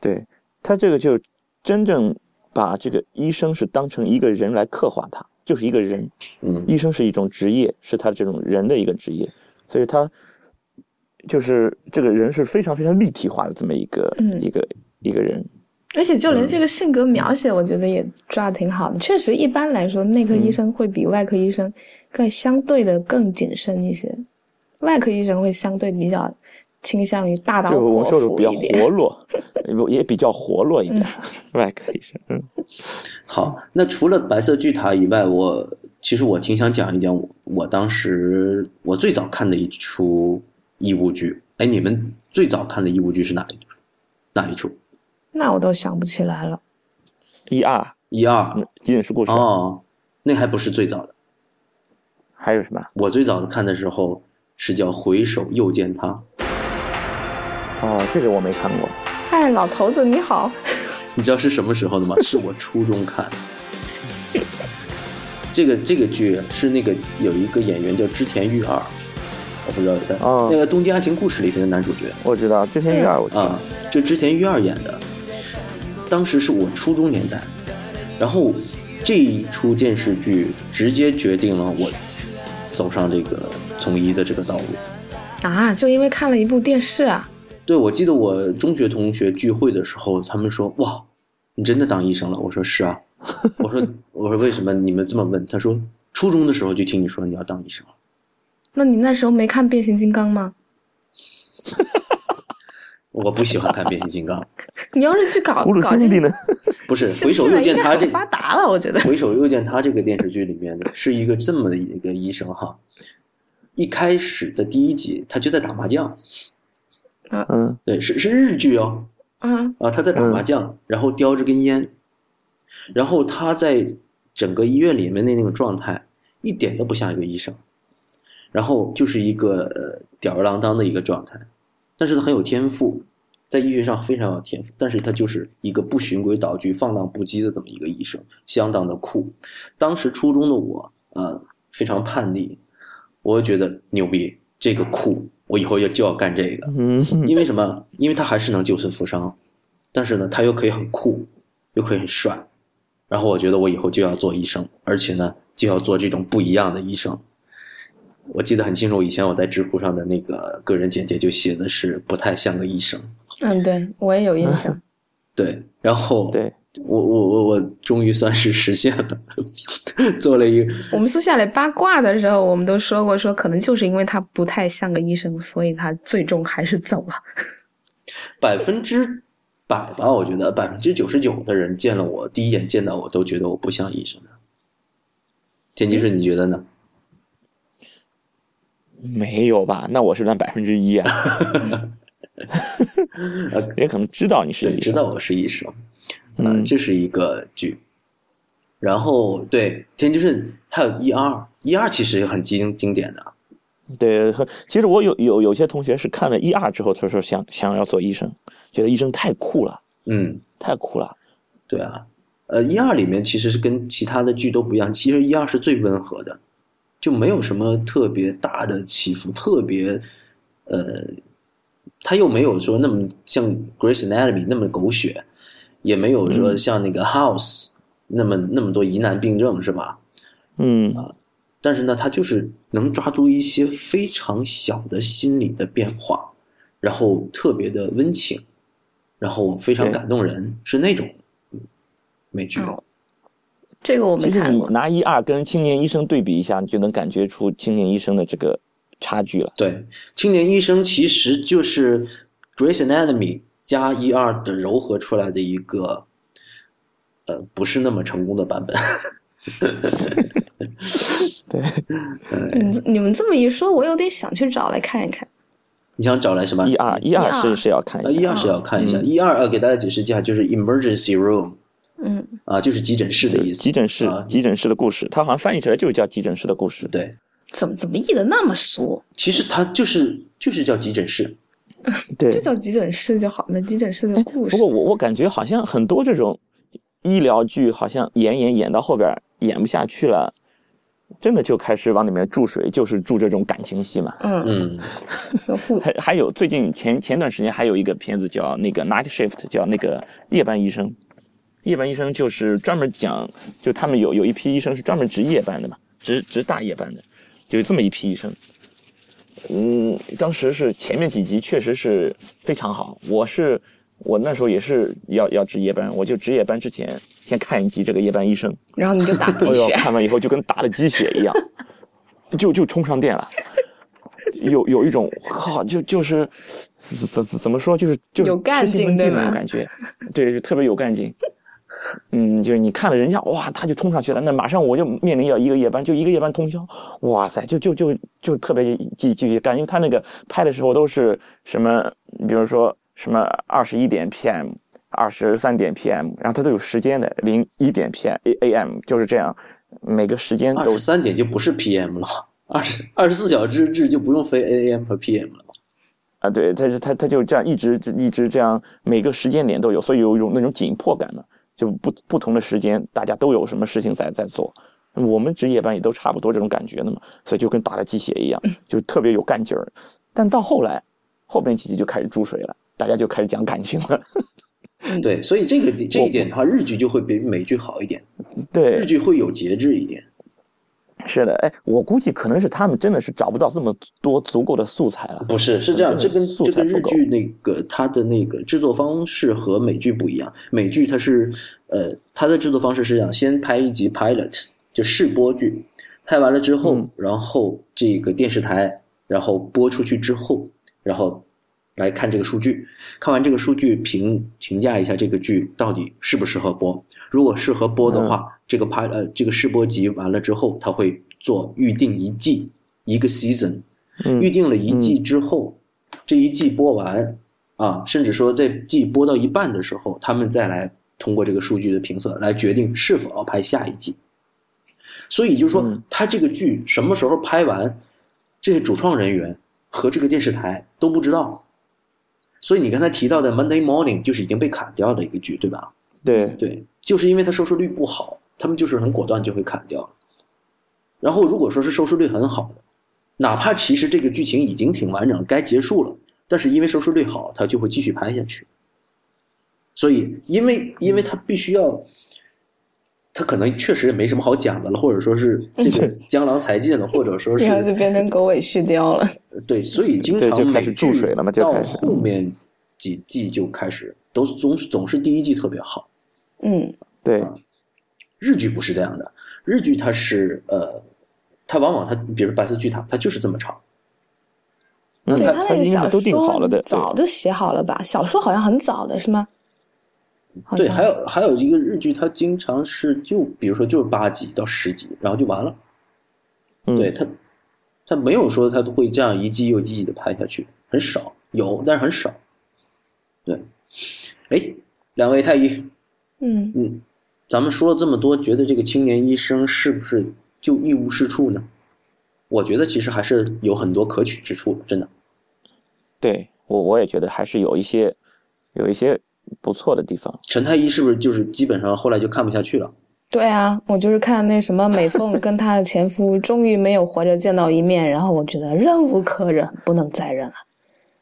S2: 对他这个就真正把这个医生是当成一个人来刻画他，就是一个人。
S1: 嗯
S2: 医生是一种职业，是他这种人的一个职业，所以他就是这个人是非常非常立体化的这么一个、
S3: 嗯
S2: 一个一个人。
S3: 而且就
S1: 嗯
S3: 连这个性格描写，我觉得也抓的挺好的。确实，一般来说，内科医生会比外科医生更相对的更谨慎一些，外科医生会相对比较倾向于大刀
S2: 就我
S3: 阔
S2: 说的比较。活络，也比较活络一点，外科医生。嗯，[laughs]
S1: 好，那除了白色巨塔以外，我其实我挺想讲一讲我我当时我最早看的一出义务剧。哎，你们最早看的义务剧是哪一出？哪一出？
S3: 那我都想不起来了。
S2: 一二
S1: 一二
S2: 嗯急诊室故事，
S1: 哦，那还不是最早的。
S2: 还有什么？
S1: 我最早的看的时候是叫《回首又见他》，
S2: 哦，这个我没看过。
S3: 嗨，老头子你好。
S1: 你知道是什么时候的吗？是我初中看的。这个这个剧是那个有一个演员叫织田裕二，我不知道的，
S2: 哦
S1: 那个《东京爱情故事》里边的男主角
S2: 我知道，织田裕二我知道。
S1: 啊，就织田裕二演的。当时是我初中年代，然后这一出电视剧直接决定了我走上这个从医的这个道路。
S3: 啊，就因为看了一部电视啊。
S1: 对，我记得我中学同学聚会的时候，他们说：“哇，你真的当医生了？”我说：“是啊。” [laughs] 我说：“我说为什么你们这么问？”他说：“初中的时候就听你说你要当医生了。
S3: 那你那时候没看变形金刚吗？[laughs]
S1: 我不喜欢看变形金刚，[laughs]
S3: 你要是去搞 [laughs]
S2: 葫芦兄弟呢？
S1: 不是回首又见他这
S3: 现在应该很发达了，我觉得。
S1: 回首又见他这个电视剧里面的是一个这么的一个医生哈。一开始的第一集，他就在打麻将，
S2: 嗯，
S1: 对，是是日剧哦，
S3: 嗯
S1: 啊，他在打麻将，然后叼着根烟，然后他在整个医院里面的那个状态一点都不像一个医生，然后就是一个呃吊儿郎当的一个状态，但是他很有天赋，在医学上非常有天赋，但是他就是一个不循规蹈矩、放荡不羁的这么一个医生，相当的酷。当时初中的我，呃，非常叛逆，我觉得牛逼，这个酷，我以后要就要干这个。
S2: 嗯，
S1: 因为什么？因为他还是能救死扶伤，但是呢，他又可以很酷，又可以很帅。然后我觉得我以后就要做医生，而且呢，就要做这种不一样的医生。我记得很清楚，以前我在知乎上的那个个人简介就写的是不太像个医生。
S3: 嗯，对我也有印象。[laughs]
S1: 对，然后
S2: 对，
S1: 我我我我终于算是实现了，[laughs] 做了一个
S3: 我们私下里八卦的时候，我们都说过，说可能就是因为他不太像个医生，所以他最终还是走了。[laughs]
S1: 百分之百吧，我觉得百分之九十九的人见了我，第一眼见到我都觉得我不像医生的。田吉顺，你觉得呢？
S2: 没有吧？那我是占百分之一啊。也可能知道你是
S1: 对，
S2: 医生，
S1: 知道我是医生，
S2: 嗯
S1: 呃这是一个剧。然后对田吉顺还有一二，一二其实很经经典的。
S2: 对，其实我有有有些同学是看了一二之后，他说想想要做医生，觉得医生太酷了，
S1: 嗯，
S2: 太酷了。
S1: 对啊，呃，一二里面其实是跟其他的剧都不一样，其实一二是最温和的，就没有什么特别大的起伏，特别呃，他又没有说那么像《Grace Anatomy》那么狗血，也没有说像那个《House》那么那么多疑难病症，是吧？
S2: 嗯，啊
S1: 但是呢，他就是能抓住一些非常小的心理的变化，然后特别的温情，然后非常感动人，是那种嗯美剧。
S3: 哦这个我没看过。
S2: 拿一二跟青年医生对比一下，你就能感觉出青年医生的这个差距了。
S1: 对，青年医生其实就是《Grace Anatomy》加一二的糅合出来的一个，呃，不是那么成功的版本。[laughs]
S2: 对，
S3: 嗯，你们这么一说，我有点想去找来看一看。
S1: 你想找来什么？
S2: 一二一二是是要看
S1: 呃，
S2: 一下，
S1: 一二是要看一下，一二呃，给大家解释一下，就是 emergency room
S3: 嗯，
S1: 啊，就是急诊室的意思。
S2: 急诊室
S1: 啊
S2: 急诊室的故事，它好像翻译起来就是叫急诊室的故事。
S1: 对，
S3: 怎么怎么译的那么俗？
S1: 其实它就是就是叫急诊室。[laughs]
S2: 对
S3: 就，叫急诊室就好了，急诊室的故事
S2: 不。过我我感觉好像很多这种医疗剧，好像演演演到后边演不下去了，真的就开始往里面注水，就是注这种感情戏嘛。
S3: 嗯，
S1: 嗯，[laughs]
S2: 还还有最近前前段时间还有一个片子叫那个 Night Shift，叫那个夜班医生。夜班医生就是专门讲，就他们有有一批医生是专门值夜班的嘛，值值大夜班的，就有这么一批医生。嗯，当时是前面几集确实是非常好，我是我那时候也是要要值夜班，我就值夜班之前先看一集这个夜班医生，
S3: 然后你就打鸡
S2: 哎呦，
S3: 血。
S2: 看完以后就跟打了鸡血一样，[laughs] 就就充上电了。有有一种靠，就就是怎怎怎么说，就是就是
S3: 有干劲
S2: 那种感觉，对，就特别有干劲。[laughs] 嗯，就是你看了人家哇，他就冲上去了，那马上我就面临要一个夜班，就一个夜班通宵，哇塞，就就就就特别继继续干，因为他那个拍的时候都是什么，比如说什么二十一点 PM，二十三点 PM，然后他都有时间的，零一点 PM AM 就是这样，每个时间都
S1: 二十三点就不是 PM 了，二十二十四小时制就不用飞 AM 和 PM 了。
S2: 啊，对，他是他他就这样一直一直这样，每个时间点都有，所以有一种那种紧迫感呢。就不不同的时间，大家都有什么事情在在做，我们值夜班也都差不多这种感觉的嘛，所以就跟打了鸡血一样，[laughs] 就特别有干劲儿。但到后来，后边几集就开始注水了，大家就开始讲感情了。[laughs]
S1: 对，所以这个这一点的话，日剧就会比美剧好一点，
S2: 对
S1: 日，剧会有节制一点。
S2: 是的，哎，我估计可能是他们真的是找不到这么多足够的素材了。
S1: 不是，是这样，这跟
S2: 素
S1: 这跟日剧那个它的那个制作方式和美剧不一样。美剧它是呃，它的制作方式是这样：先拍一集 pilot，就试播剧，拍完了之后，
S2: 嗯
S1: 然后这个电视台，然后播出去之后，然后来看这个数据，看完这个数据评评价一下这个剧到底适不适合播。如果适合播的话，这个拍呃这个试播集完了之后，他会做预定一季一个 season，
S2: 嗯
S1: 预定了一季之后，这一季播完啊，甚至说在季播到一半的时候，他们再来通过这个数据的评测来决定是否要拍下一季。所以就是说
S2: 嗯，
S1: 他这个剧什么时候拍完，这些主创人员和这个电视台都不知道。所以你刚才提到的《Monday Morning》就是已经被砍掉的一个剧，对吧？
S2: 对，
S1: 对，就是因为它收视率不好，他们就是很果断就会砍掉。然后如果说是收视率很好的，哪怕其实这个剧情已经挺完整了，该结束了，但是因为收视率好，它就会继续拍下去。所以，因为因为它必须要，它可能确实也没什么好讲的了，或者说是 [laughs] 这个江郎才尽了，或者说是 [laughs]
S3: 然后就变成狗尾续貂了。
S1: 对，所以经常
S2: 开始
S1: 美剧
S2: 注水了嘛
S1: 到后面几季就开始都总总是第一季特别好。
S3: 嗯，
S2: 对，
S1: 日剧不是这样的，日剧它是呃，它往往它比如白色巨塔，它就是这么长。
S2: 嗯
S3: 对
S2: 他
S3: 那个小
S2: 都定好了的，
S3: 早就写好了吧？小说好像很早的是吗？好
S1: 对，还有还有一个日剧，它经常是就比如说就是八集到十集，然后就完了。
S2: 嗯
S1: 对它，它没有说它都会这样一季又一季的拍下去，很少有，但是很少。对，哎，两位太医，
S3: 嗯，
S1: 嗯，咱们说了这么多，觉得这个青年医生是不是就一无是处呢？我觉得其实还是有很多可取之处的，真的。
S2: 对我我也觉得还是有一些有一些不错的地方。
S1: 陈太医是不是就是基本上后来就看不下去了？
S3: 对啊，我就是看那什么美凤 [laughs] 跟她的前夫终于没有活着见到一面，然后我觉得忍无可忍，不能再忍了，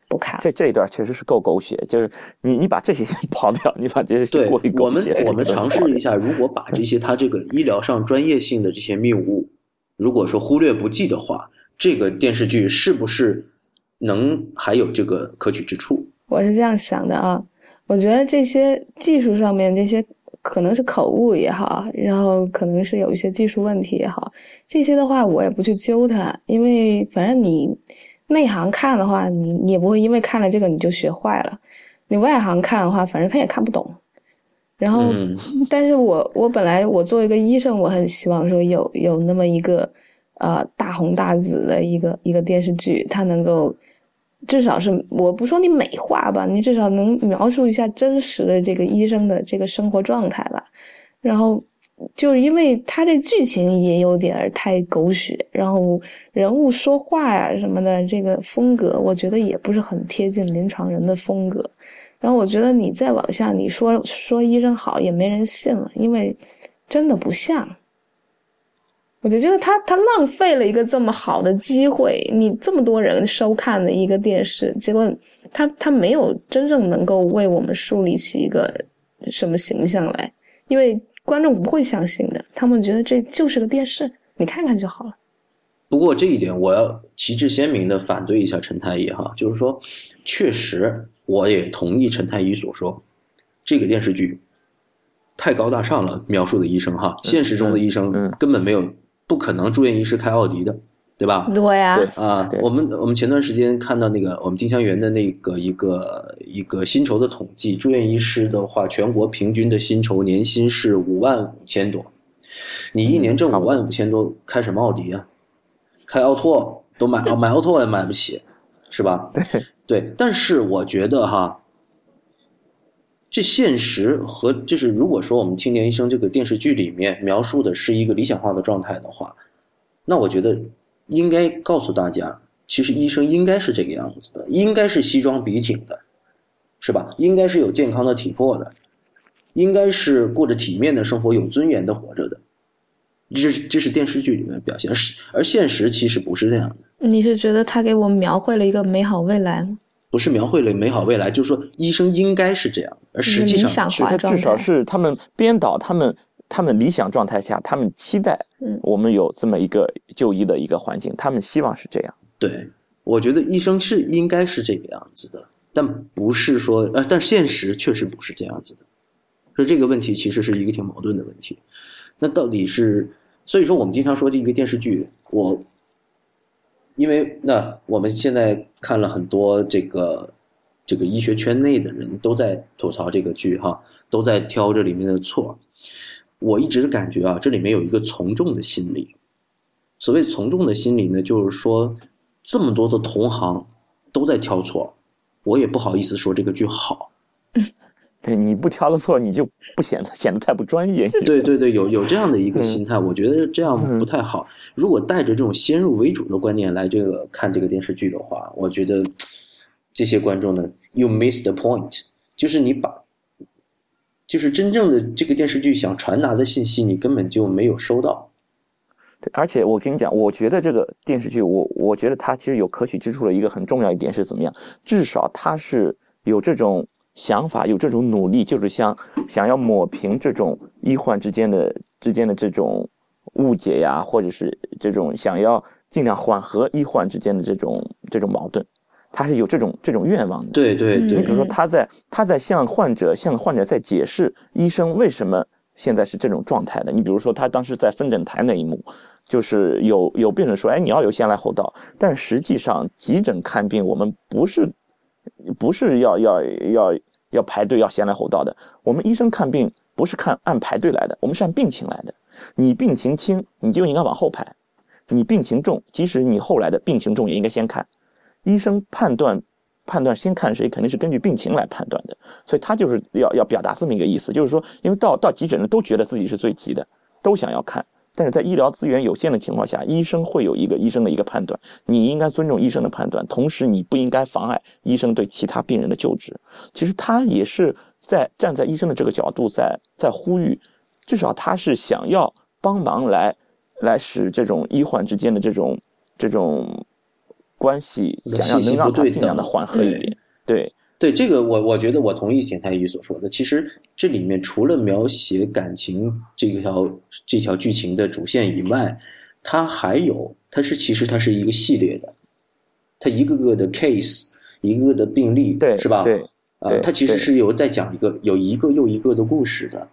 S3: 不看了。
S2: 这这一段确实是够狗血，就是你你把这些先刨掉，你把这些
S1: 对我们。我们尝试一下，如果把这些他这个医疗上专业性的这些谬误，如果说忽略不计的话，这个电视剧是不是能还有这个可取之处？
S3: 我是这样想的啊，我觉得这些技术上面这些可能是口误也好，然后可能是有一些技术问题也好，这些的话我也不去揪它，因为反正你内行看的话，你你也不会因为看了这个你就学坏了，你外行看的话，反正他也看不懂。然后，
S1: 嗯
S3: 但是我我本来我作为一个医生，我很希望说有有那么一个呃大红大紫的一个一个电视剧，它能够至少是我不说你美化吧，你至少能描述一下真实的这个医生的这个生活状态吧。然后就是因为他这剧情也有点太狗血，然后人物说话呀、什么的，这个风格我觉得也不是很贴近临床人的风格。然后我觉得你再往下，你说说医生好也没人信了，因为真的不像。我就觉得他他浪费了一个这么好的机会，你这么多人收看的一个电视，结果他他没有真正能够为我们树立起一个什么形象来，因为观众不会相信的，他们觉得这就是个电视，你看看就好了。
S1: 不过这一点我要旗帜鲜明的反对一下陈太医哈，就是说，确实我也同意陈太医所说，这个电视剧太高大上了，描述的医生哈，现实中的医生
S2: 嗯。
S1: 根本没有不可能住院医师开奥迪的，对吧？
S3: 对呀、
S2: 对
S1: 啊，我们我们前段时间看到那个我们丁香园的那个一个一个薪酬的统计，住院医师的话，全国平均的薪酬年薪是五万五千多。你一年挣五万五千多，开什么奥迪啊？开奥拓都买买奥拓也买不起，是吧？
S2: 对
S1: 对，但是我觉得哈，这现实和就是如果说我们《青年医生》这个电视剧里面描述的是一个理想化的状态的话，那我觉得应该告诉大家，其实医生应该是这个样子的，应该是西装笔挺的，是吧？应该是有健康的体魄的，应该是过着体面的生活、有尊严的活着的。这是这是电视剧里面表现，是而现实其实不是这样的。
S3: 你是觉得他给我描绘了一个美好未来吗？
S1: 不是描绘了美好未来，就是说医生应该是这样，而实际上
S2: 是他至少是他们编导他们他们理想状态下，他们期待
S3: 嗯
S2: 我们有这么一个就医的一个环境，他们希望是这样。
S1: 对，我觉得医生是应该是这个样子的，但不是说呃，但现实确实不是这样子的，所以这个问题其实是一个挺矛盾的问题。那到底是，所以说我们经常说这一个电视剧，我因为那我们现在看了很多这个这个医学圈内的人都在吐槽这个剧哈，都在挑这里面的错。我一直感觉啊，这里面有一个从众的心理。所谓从众的心理呢，就是说这么多的同行都在挑错，我也不好意思说这个剧好。
S2: 对，你不挑了错，你就不显得显得太不专业。
S1: 对对对，有有这样的一个心态，我觉得这样不太好。如果带着这种先入为主的观念来这个看这个电视剧的话，我觉得这些观众呢，you miss the point，就是你把，就是真正的这个电视剧想传达的信息，你根本就没有收到。
S2: 对，而且我跟你讲，我觉得这个电视剧，我我觉得它其实有可取之处的一个很重要一点是怎么样？至少它是有这种想法，有这种努力，就是想想要抹平这种医患之间的之间的这种误解呀，或者是这种想要尽量缓和医患之间的这种这种矛盾，他是有这种这种愿望的。
S1: 对对对，
S2: 你比如说，他在他在向患者向患者在解释医生为什么现在是这种状态的。你比如说，他当时在分诊台那一幕，就是有有病人说：“哎，你要有先来后到。”但实际上，急诊看病我们不是不是要要要要排队要先来后到的。我们医生看病不是看按排队来的，我们是按病情来的。你病情轻，你就应该往后排；你病情重，即使你后来的病情重，也应该先看。医生判断判断先看谁，肯定是根据病情来判断的，所以他就是要要表达这么一个意思，就是说，因为到到急诊了，都觉得自己是最急的，都想要看，但是在医疗资源有限的情况下，医生会有一个医生的一个判断，你应该尊重医生的判断，同时你不应该妨碍医生对其他病人的救治。其实他也是在站在医生的这个角度在在呼吁，至少他是想要帮忙来来使这种医患之间的这种这种关系，想要能让
S1: 不对
S2: 它尽量的缓和一
S1: 对
S2: 点。对，
S1: 对这个我，我觉得我同意田太医所说的。其实这里面除了描写感情这条这条剧情的主线以外，它还有，它是其实它是一个系列的，它一个个的 case，一个个的病例，
S2: 对，
S1: 是吧？
S2: 对，
S1: 啊，
S2: 对
S1: 它其实是有在讲一个有一个又一个的故事的，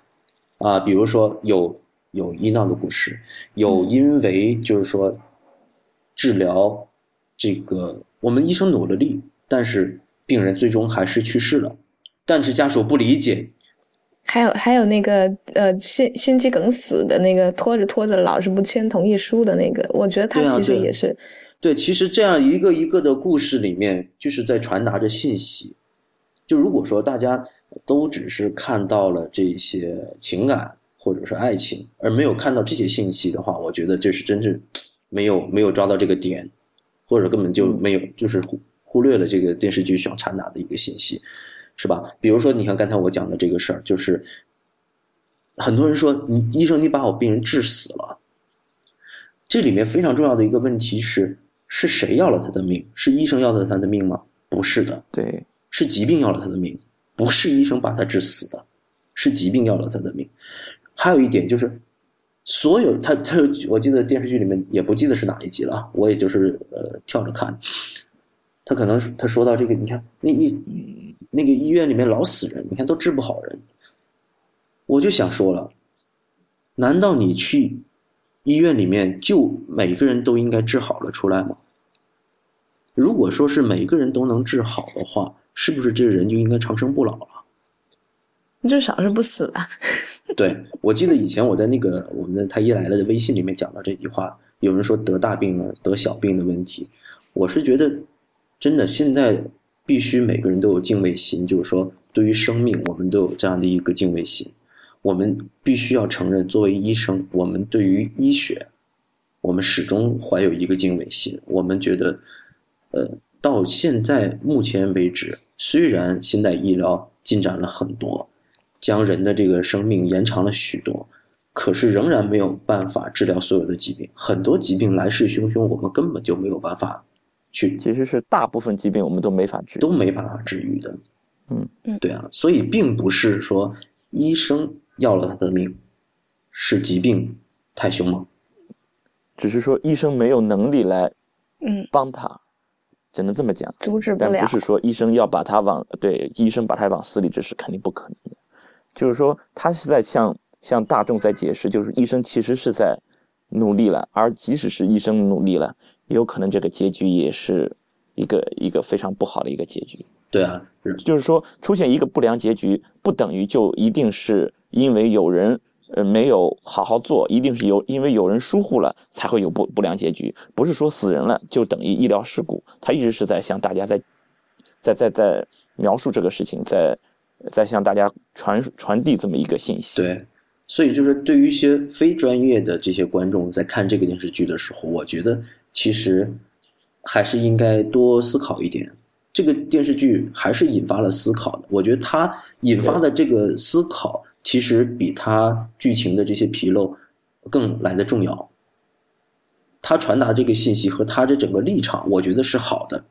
S1: 啊，比如说有有医闹的故事，有因为就是说治疗这个我们医生努了力，但是病人最终还是去世了，但是家属不理解，
S3: 还有还有那个呃心心肌梗死的那个拖着拖着老是不签同意书的那个，我觉得他其实也是。
S1: 对，其实这样一个一个的故事里面，就是在传达着信息。就如果说大家都只是看到了这些情感或者是爱情，而没有看到这些信息的话，我觉得这是真是没有没有抓到这个点，或者根本就没有，就是忽忽略了这个电视剧想传达的一个信息，是吧？比如说，你看刚才我讲的这个事儿，就是很多人说你医生你把我病人治死了，这里面非常重要的一个问题是。是谁要了他的命？是医生要了他的命吗？不是的，
S2: 对，
S1: 是疾病要了他的命，不是医生把他治死的，是疾病要了他的命。还有一点就是，所有他他，我记得电视剧里面也不记得是哪一集了，我也就是呃跳着看。他可能他说到这个，你看那一那个医院里面老死人，你看都治不好人。我就想说了，难道你去医院里面就每个人都应该治好了出来吗？如果说是每个人都能治好的话，是不是这个人就应该长生不老了？
S3: 至少是不死吧？[laughs]
S1: 对，我记得以前我在那个我们的太医来了的微信里面讲到这句话，有人说得大病了，得小病的问题，我是觉得真的现在必须每个人都有敬畏心，就是说对于生命，我们都有这样的一个敬畏心。我们必须要承认，作为医生，我们对于医学，我们始终怀有一个敬畏心。我们觉得，呃，到现在目前为止，虽然现代医疗进展了很多，将人的这个生命延长了许多，可是仍然没有办法治疗所有的疾病。很多疾病来势汹汹，我们根本就没有办法去，
S2: 其实是大部分疾病我们都没法治，
S1: 都没办法治愈的。
S2: 嗯
S3: 嗯，
S1: 对啊，所以并不是说医生。要了他的命，是疾病太凶猛，
S2: 只是说医生没有能力来，
S3: 嗯，
S2: 帮他，只能这么讲，
S3: 阻止不了。
S2: 但不是说医生要把他往对医生把他往死里，治是肯定不可能的。就是说他是在向向大众在解释，就是医生其实是在努力了，而即使是医生努力了，有可能这个结局也是一个一个非常不好的一个结局。
S1: 对啊，
S2: 就是说出现一个不良结局，不等于就一定是。因为有人呃没有好好做，一定是有因为有人疏忽了，才会有不不良结局。不是说死人了就等于医疗事故，他一直是在向大家在在在在描述这个事情，在在向大家传传递这么一个信息。
S1: 对，所以就是对于一些非专业的这些观众在看这个电视剧的时候，我觉得其实还是应该多思考一点。这个电视剧还是引发了思考的，我觉得它引发的这个思考。其实比他剧情的这些纰漏更来的重要。他传达这个信息和他的整个立场，我觉得是好的，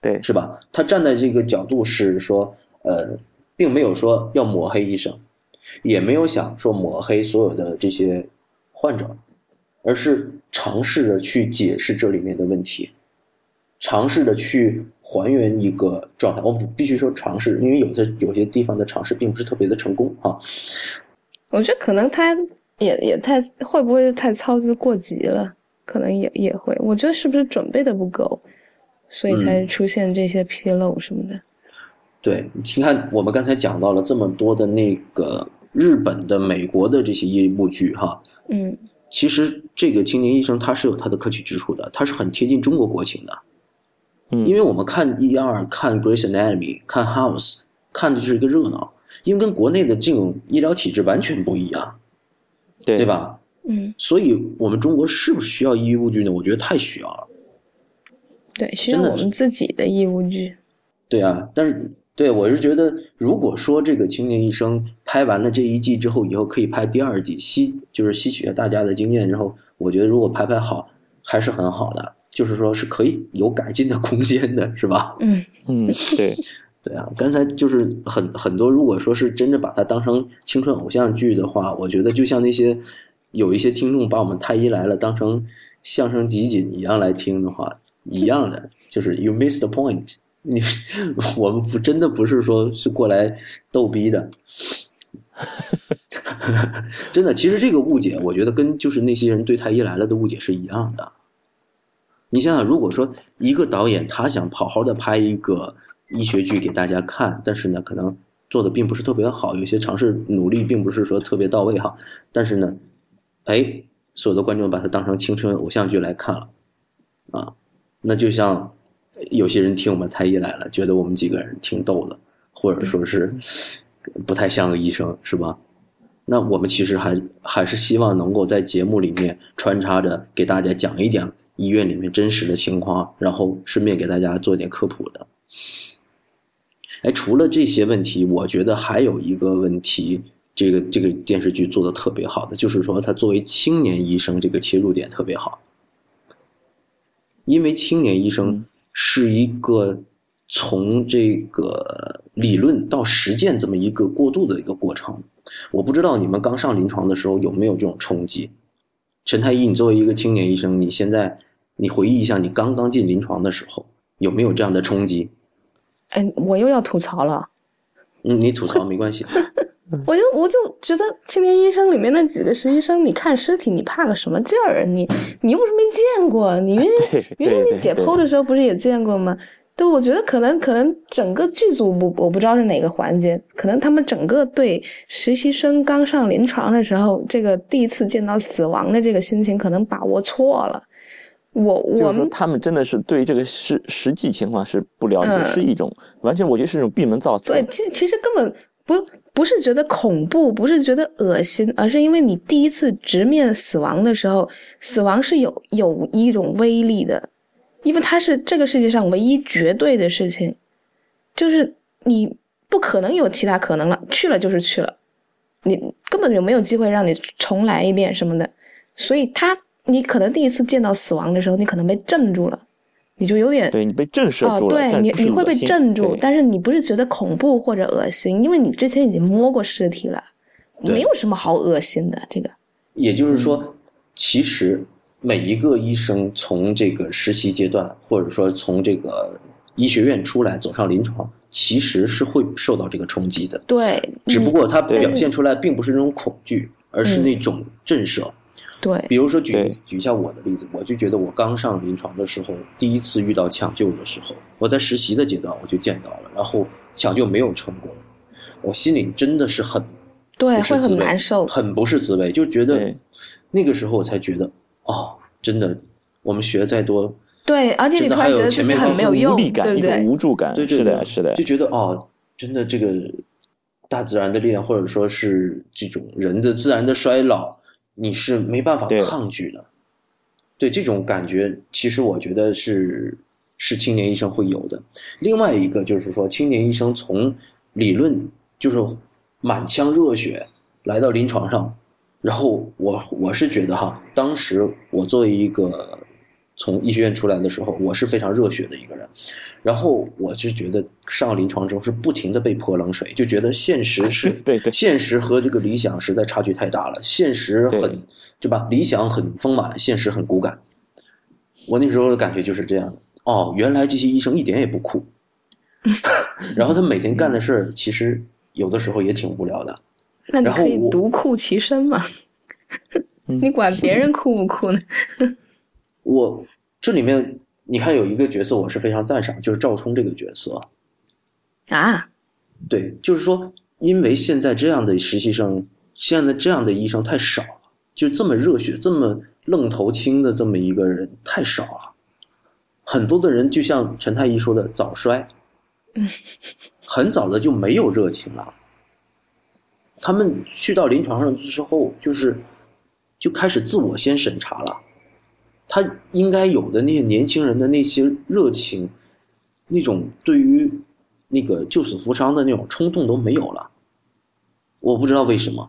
S2: 对，
S1: 是吧？他站在这个角度是说，呃，并没有说要抹黑医生，也没有想说抹黑所有的这些患者，而是尝试着去解释这里面的问题。尝试着去还原一个状态，我必须说尝试，因为有些有些地方的尝试并不是特别的成功啊。
S3: 我觉得可能他也也太会不会是太操之过急了？可能也也会。我觉得是不是准备的不够，所以才出现这些纰漏什么的？
S1: 对，你看我们刚才讲到了这么多的那个日本的、美国的这些一部剧哈，
S3: 嗯，
S1: 其实这个青年医生他是有他的可取之处的，他是很贴近中国国情的。嗯因为我们看 ER 看《Grace Anatomy》看《House》，看的就是一个热闹，因为跟国内的这种医疗体制完全不一样，
S2: 对
S1: 对吧？
S3: 嗯，
S1: 所以我们中国是不是需要医务剧呢？我觉得太需要了。
S3: 对，需要我们自己的医务剧。
S1: 对啊，但是对我是觉得，如果说这个青年医生拍完了这一季之后，以后可以拍第二季，吸就是吸取了大家的经验之后，我觉得如果拍拍好，还是很好的。就是说，是可以有改进的空间的，是吧？
S3: 嗯 [laughs]
S2: 嗯，对 [laughs]
S1: 对啊。刚才就是很很多，如果说是真的把它当成青春偶像剧的话，我觉得就像那些有一些听众把我们太医来了当成相声集锦一样来听的话，一样的，就是 you miss the point。你我们不真的不是说是过来逗逼的，真的。其实这个误解，我觉得跟就是那些人对太医来了的误解是一样的。你想想，如果说一个导演他想好好的拍一个医学剧给大家看，但是呢，可能做的并不是特别好，有些尝试努力并不是说特别到位哈。但是呢，哎，所有的观众把它当成青春偶像剧来看了，啊，那就像有些人听我们太医来了，觉得我们几个人挺逗的，或者说是不太像个医生，是吧？那我们其实还还是希望能够在节目里面穿插着给大家讲一点。医院里面真实的情况，然后顺便给大家做点科普的。哎，除了这些问题，我觉得还有一个问题，这个这个电视剧做的特别好的，就是说他作为青年医生这个切入点特别好。因为青年医生是一个从这个理论到实践这么一个过渡的一个过程。我不知道你们刚上临床的时候有没有这种冲击。陈太医，你作为一个青年医生，你现在你回忆一下，你刚刚进临床的时候有没有这样的冲击？
S3: 哎，我又要吐槽了。
S1: 嗯，你吐槽没关系。
S3: 我就我就觉得《青年医生》里面那几个实习生，你看尸体，你怕个什么劲儿？你你又不是没见过，你原
S2: 对
S3: 先原先
S2: 对
S3: 你解剖的时候不是也见过吗？对，我觉得可能可能整个剧组我我不知道是哪个环节，可能他们整个对实习生刚上临床的时候，这个第一次见到死亡的这个心情可能把握错了。我我们
S2: 他们真的是对这个实实际情况是不了解，
S3: 嗯
S2: 是一种完全我觉得是一种闭门造车。
S3: 对，其其实根本不不是觉得恐怖，不是觉得恶心，而是因为你第一次直面死亡的时候，死亡是有有一种威力的，因为它是这个世界上唯一绝对的事情，就是你不可能有其他可能了，去了就是去了，你根本就没有机会让你重来一遍什么的，所以他你可能第一次见到死亡的时候，你可能被镇住了，你就有点
S2: 对你被震慑
S3: 哦，
S2: 住了，
S3: 对你你会被
S2: 恶心
S3: 镇住，但是你不是觉得恐怖或者恶心，因为你之前已经摸过尸体了，没有什么好恶心的。这个
S1: 也就是说，其实每一个医生从这个实习阶段，或者说从这个医学院出来走上临床，其实是会受到这个冲击的。
S3: 对，
S1: 只不过他表现出来并不是那种恐惧，而是那种震慑。
S3: 对
S1: 比如说举举一下我的例子，我就觉得我刚上临床的时候，第一次遇到抢救的时候，我在实习的阶段我就见到了，然后抢救没有成功，我心里真的是很
S3: 对会很
S1: 不是滋味
S3: 难受。
S1: 很不是滋味，就觉得那个时候我才觉得，哦，真的，我们学再多，
S3: 对，而且你
S1: 真的还有
S3: 突然觉得自己
S1: 前面的
S3: 很没有用，
S2: 无力感，
S3: 对不对
S2: 一种？无助感。
S1: 对对
S2: 是的，
S1: 对
S2: 是的
S1: 就，觉得哦，真的这个大自然的力量，或者说是这种人的自然的衰老，你是没办法抗拒的。对这种感觉，其实我觉得是是青年医生会有的。另外一个就是说，青年医生从理论就是满腔热血来到临床上，然后我我是觉得哈，当时我作为一个从医学院出来的时候，我是非常热血的一个人。然后我就觉得上临床之后是不停的被泼冷水，就觉得现实是 [laughs]
S2: 对对
S1: 现实和这个理想实在差距太大了。现实很
S2: 对
S1: 对吧？理想很丰满，现实很骨感。我那时候的感觉就是这样的。哦，原来这些医生一点也不酷，[laughs] 然后他每天干的事儿其实有的时候也挺无聊的。
S3: 那你可以
S1: 然后
S3: 独酷其身嘛？
S2: 嗯 [laughs]
S3: 你管别人酷不酷呢？
S1: 我这里面你看有一个角色我是非常赞赏，就是赵冲这个角色。
S3: 啊，
S1: 对，就是说，因为现在这样的实习生，现在这样的医生太少了，就这么热血、这么愣头青的这么一个人太少了。很多的人就像陈太医说的，早衰，[laughs] 很早的就没有热情了。他们去到临床上之后，就是就开始自我先审查了。他应该有的那些年轻人的那些热情，那种对于那个救死扶伤的那种冲动都没有了。我不知道为什么。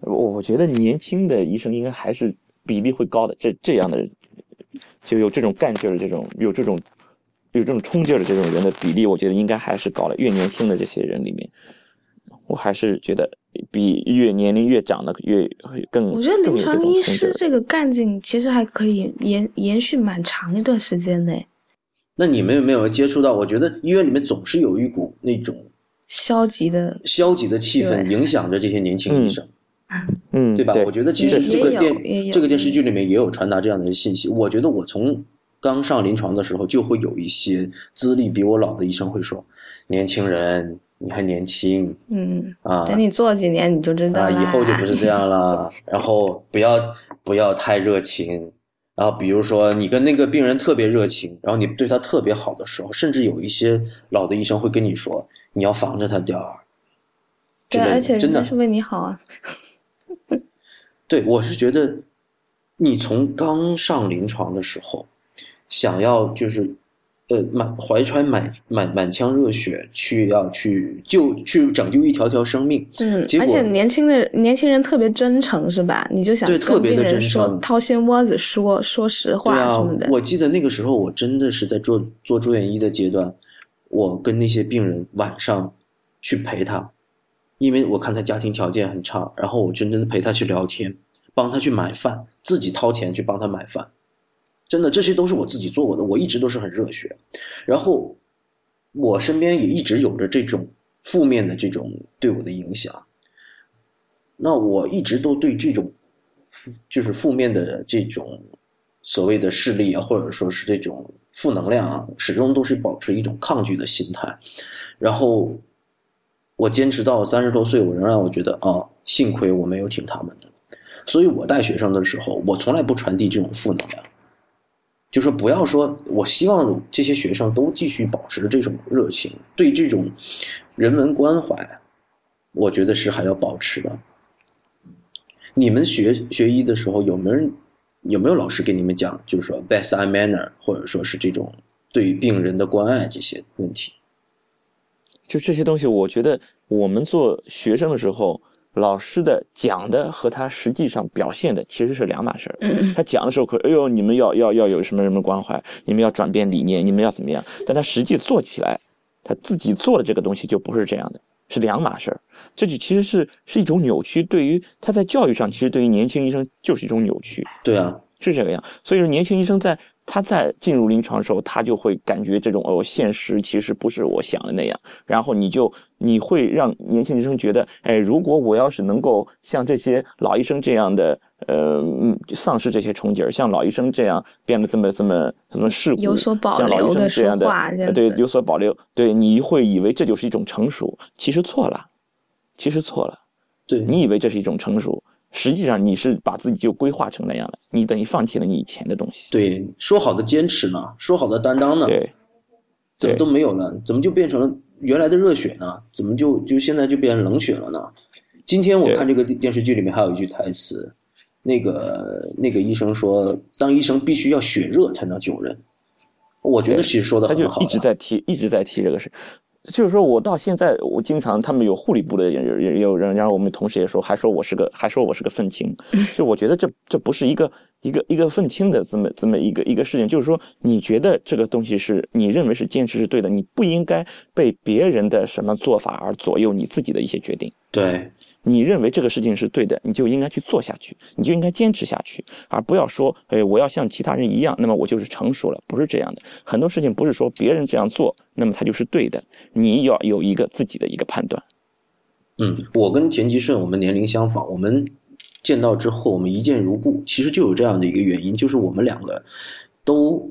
S2: 我觉得年轻的医生应该还是比例会高的，这这样的就有这种干劲儿的这种有这种有这种冲劲儿的这种人的比例，我觉得应该还是高了。越年轻的这些人里面，我还是觉得比越年龄越长的越会更。
S3: 我觉得临床医师这个干劲其实还可以延延续蛮长一段时间的。
S1: 那你们有没有接触到？我觉得医院里面总是有一股那种
S3: 消极的，
S1: 消极的气氛影响着这些年轻医生，
S2: 嗯，
S1: 对吧？我觉得其实
S3: 也
S1: 这个电这个电视剧里面也有传达这样的信息。我觉得我从刚上临床的时候，就会有一些资历比我老的医生会说：“年轻人，你还年轻
S3: 嗯，
S1: 啊，
S3: 等你做几年你就知道
S1: 啊，以后就不是这样了。[laughs] 然后不要不要太热情。然后比如说你跟那个病人特别热情，然后你对他特别好的时候，甚至有一些老的医生会跟你说，你要防着他点儿。
S3: 对，而且
S1: 真的
S3: 是为你好啊。
S1: 对，我是觉得，你从刚上临床的时候，想要就是，呃，满怀揣满满满腔热血去要去救去拯救一条条生命，
S3: 嗯
S1: 结，果
S3: 而且年轻的年轻人特别真诚，是吧？你就想
S1: 对特别的真诚
S3: 掏心窝子说说实话什么的。，
S1: 我记得那个时候我真的是在做做住院医的阶段，我跟那些病人晚上去陪他，因为我看他家庭条件很差，然后我真正的陪他去聊天，帮他去买饭，自己掏钱去帮他买饭，真的这些都是我自己做过的，我一直都是很热血，然后我身边也一直有着这种负面的这种对我的影响，那我一直都对这种负就是负面的这种所谓的势力啊，或者说是这种负能量啊，始终都是保持一种抗拒的心态。然后我坚持到三十多岁，我仍然我觉得啊，幸亏我没有听他们的。所以我带学生的时候，我从来不传递这种负能量，就说不要说，我希望这些学生都继续保持着这种热情，对这种人文关怀，我觉得是还要保持的。你们学学医的时候，有没有有没有老师给你们讲，就是说 best i manner，或者说是这种对于病人的关爱这些问题？
S2: 就这些东西，我觉得我们做学生的时候。老师的讲的和他实际上表现的其实是两码事儿。
S3: 嗯
S2: 他讲的时候可哎呦，你们要要要有什么什么关怀，你们要转变理念，你们要怎么样？但他实际做起来，他自己做的这个东西就不是这样的，是两码事儿。这就其实是是一种扭曲。对于他在教育上，其实对于年轻医生就是一种扭曲。
S1: 对啊，
S2: 是这个样。所以说，年轻医生在他在进入临床的时候，他就会感觉这种哦，现实其实不是我想的那样。然后你就你会让年轻医生觉得，哎，如果我要是能够像这些老医生这样的，呃，嗯丧失这些冲劲儿，像老医生这样变得这么这么这么世故，
S3: 有所保
S2: 像老医
S3: 留的
S2: 生这样
S3: 说话这样
S2: 对，有所保留。对，你会以为这就是一种成熟，其实错了，其实错了。
S1: 对
S2: 你以为这是一种成熟，实际上你是把自己就规划成那样了，你等于放弃了你以前的东西。
S1: 对，说好的坚持呢？说好的担当呢？
S2: 对，
S1: 怎么都没有了？怎么就变成了原来的热血呢？怎么就就现在就变成冷血了呢？今天我看这个电电视剧里面还有一句台词，那个那个医生说，当医生必须要血热才能救人。我觉得其实说的很好呀，
S2: 一直在提，一直在提这个事。就是说我到现在，我经常他们有护理部的人也有人，然后我们同事也说，还说我是个，还说我是个愤青。[laughs] 就我觉得这这不是一个一个一个愤青的这么这么一个一个事情，就是说你觉得这个东西是你认为是坚持是对的，你不应该被别人的什么做法而左右你自己的一些决定。
S1: 对
S2: 你认为这个事情是对的，你就应该去做下去，你就应该坚持下去，而不要说，哎，我要像其他人一样，那么我就是成熟了，不是这样的。很多事情不是说别人这样做，那么他就是对的，你要有一个自己的一个判断。
S1: 嗯，我跟田吉顺我们年龄相仿，我们见到之后我们一见如故，其实就有这样的一个原因，就是我们两个都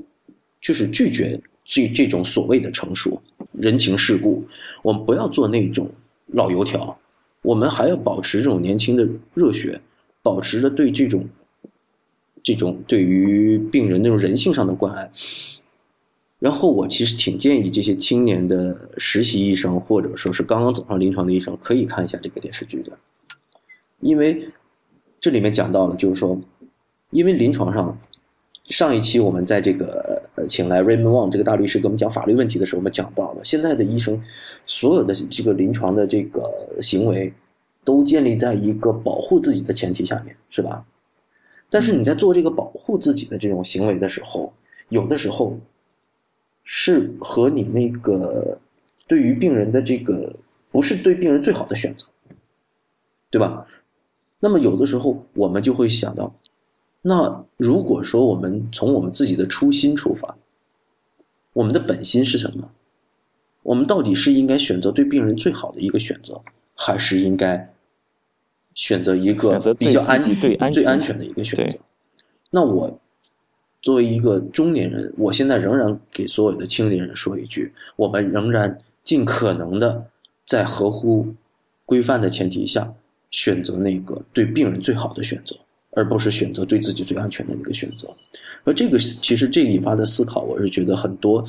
S1: 就是拒绝这这种所谓的成熟、人情世故，我们不要做那种老油条，我们还要保持这种年轻的热血，保持着对这种这种对于病人那种人性上的关爱。然后我其实挺建议这些青年的实习医生，或者说是刚刚走上临床的医生，可以看一下这个电视剧的，因为这里面讲到了，就是说，因为临床上上一期我们在这个呃请来 Raymond Wang 这个大律师给我们讲法律问题的时候，我们讲到了现在的医生所有的这个临床的这个行为都建立在一个保护自己的前提下面，是吧？但是你在做这个保护自己的这种行为的时候，有的时候是和你那个对于病人的这个不是对病人最好的选择，对吧？那么有的时候我们就会想到，那如果说我们从我们自己的初心出发，我们的本心是什么？我们到底是应该选择对病人最好的一个选择，还是应该选择一个比较安
S2: 全的
S1: 最安全的一个选择？那我作为一个中年人，我现在仍然给所有的青年人说一句：我们仍然尽可能的在合乎规范的前提下，选择那个对病人最好的选择，而不是选择对自己最安全的一个选择。而这个其实这引发的思考，我是觉得很多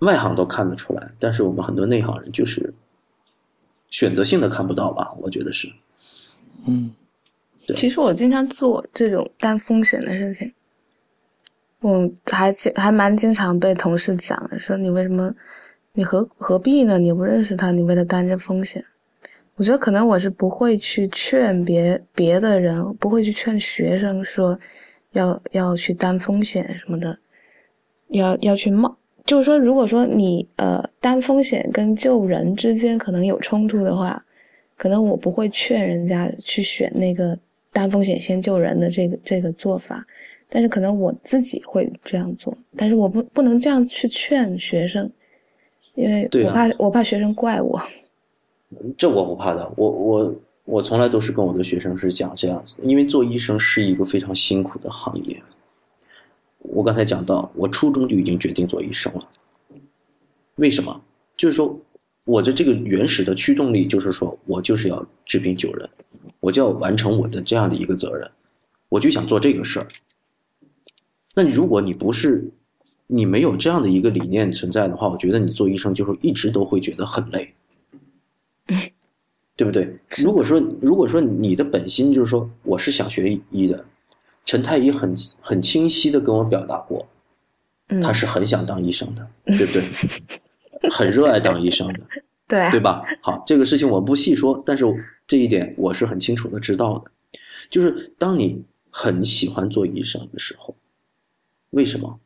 S1: 外行都看得出来，但是我们很多内行人就是选择性的看不到吧？我觉得是。
S2: 嗯，
S1: 对
S3: 其实我经常做这种担风险的事情，我还经还蛮经常被同事讲的，说你为什么，你何何必呢？你不认识他，你为他担着风险。我觉得可能我是不会去劝别别的人，不会去劝学生说要要去担风险什么的，要要去冒。就是说，如果说你呃担风险跟救人之间可能有冲突的话，可能我不会劝人家去选那个担风险先救人的这个这个做法，但是可能我自己会这样做，但是我不不能这样去劝学生，因为我怕、我怕学生怪我。
S1: 这我不怕的，我我我从来都是跟我的学生是讲这样子，因为做医生是一个非常辛苦的行业。我刚才讲到，我初中就已经决定做医生了。为什么？就是说，我的这个原始的驱动力就是说我就是要治病救人，我就要完成我的这样的一个责任，我就想做这个事儿。那如果你不是，你没有这样的一个理念存在的话，我觉得你做医生就是一直都会觉得很累，对不对？如果说如果说你的本心就是说我是想学医的，陈太医很很清晰的跟我表达过，
S3: 嗯
S1: 他是很想当医生的，对不对？[laughs] 很热爱当医生的，[laughs]
S3: 对
S1: 对吧？好，这个事情我不细说，但是这一点我是很清楚的知道的，就是当你很喜欢做医生的时候，为什么？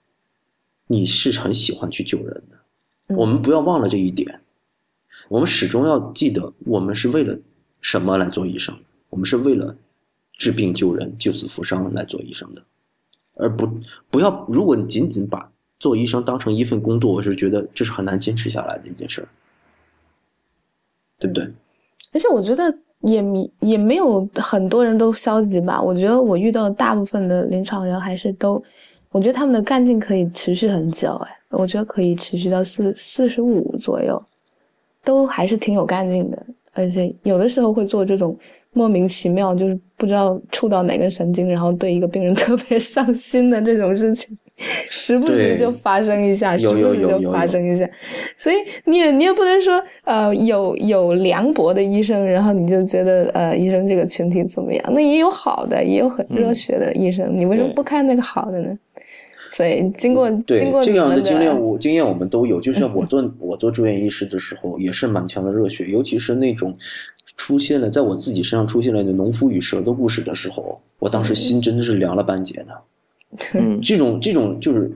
S1: 你是很喜欢去救人的。
S3: 嗯
S1: 我们不要忘了这一点，我们始终要记得，我们是为了什么来做医生？我们是为了治病救人、救死扶伤来做医生的，而不不要。如果你仅仅把做医生当成一份工作，我是觉得这是很难坚持下来的一件事儿，对不对？
S3: 而且我觉得也没也没有很多人都消极吧。我觉得我遇到的大部分的临床人还是都，我觉得他们的干劲可以持续很久。哎，我觉得可以持续到四四十五左右，都还是挺有干劲的。而且有的时候会做这种莫名其妙，就是不知道触到哪根神经，然后对一个病人特别上心的这种事情，时不时就发生一下，时不时就发生一下。所以你也你也不能说呃有有凉薄的医生，然后你就觉得呃医生这个群体怎么样？那也有好的，也有很热血的医生，你为什么不看那个好的呢？所以经过
S1: 对
S3: 经过
S1: 这样的经验，我经验我们都有。就像我做我做住院医师的时候，也是满腔的热血，尤其是那种出现了在我自己身上出现了农夫与蛇的故事的时候，我当时心真的是凉了半截的。
S2: 嗯，
S1: 这种这种就是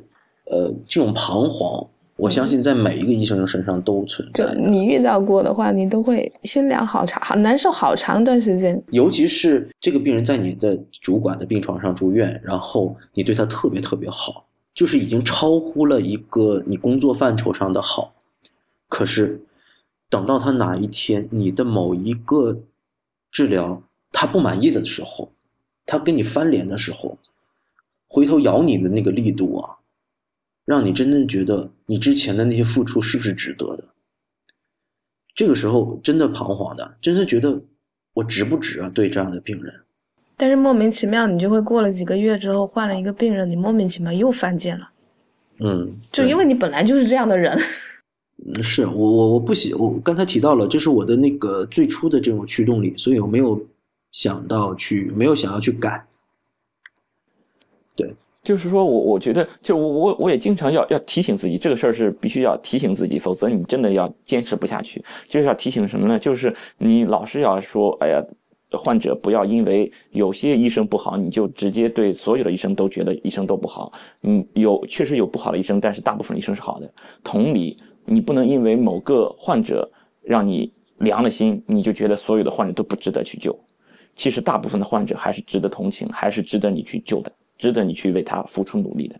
S1: 呃这种彷徨，我相信在每一个医生身上都存在。
S3: 就你遇到过的话，你都会心凉好长，好难受好长一段时间。
S1: 尤其是这个病人在你的主管的病床上住院，然后你对他特别特别好，就是已经超乎了一个你工作范畴上的好。可是等到他哪一天你的某一个治疗他不满意的时候，他跟你翻脸的时候，回头咬你的那个力度啊，让你真正觉得你之前的那些付出是不是值得的？这个时候真的彷徨的，真是觉得我值不值啊？对这样的病人，
S3: 但是莫名其妙，你就会过了几个月之后换了一个病人，你莫名其妙又犯贱了，
S1: 嗯，
S3: 就因为你本来就是这样的人。
S1: 对 [laughs] 是我我我不喜我刚才提到了，这是我的那个最初的这种驱动力，所以我没有想到去没有想要去改。
S2: 对就是说我我觉得，就我我我也经常要要提醒自己，这个事儿是必须要提醒自己，否则你真的要坚持不下去。就是要提醒什么呢？就是你老是要说，哎呀，患者不要因为有些医生不好，你就直接对所有的医生都觉得医生都不好。嗯，有确实有不好的医生，但是大部分医生是好的。同理，你不能因为某个患者让你凉了心，你就觉得所有的患者都不值得去救。其实大部分的患者还是值得同情，还是值得你去救的，值得你去为他付出努力的。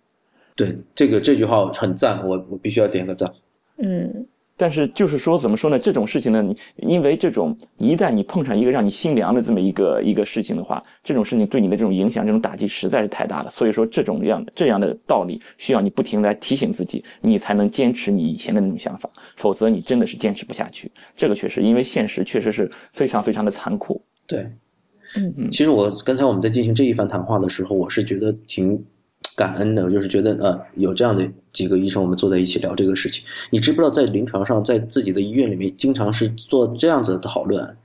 S1: 对这个这句话很赞，我我必须要点个赞。
S3: 嗯，
S2: 但是就是说，怎么说呢？这种事情呢，你因为这种一旦你碰上一个让你心凉的这么一个一个事情的话，这种事情对你的这种影响、这种打击实在是太大了。所以说，这种样这样的道理需要你不停地来提醒自己，你才能坚持你以前的那种想法，否则你真的是坚持不下去。这个确实，因为现实确实是非常非常的残酷。
S1: 对，
S3: 嗯
S1: 其实我刚才我们在进行这一番谈话的时候，我是觉得挺感恩的，就是觉得呃有这样的几个医生，我们坐在一起聊这个事情。你知不知道，在临床上，在自己的医院里面，经常是做这样子的讨论，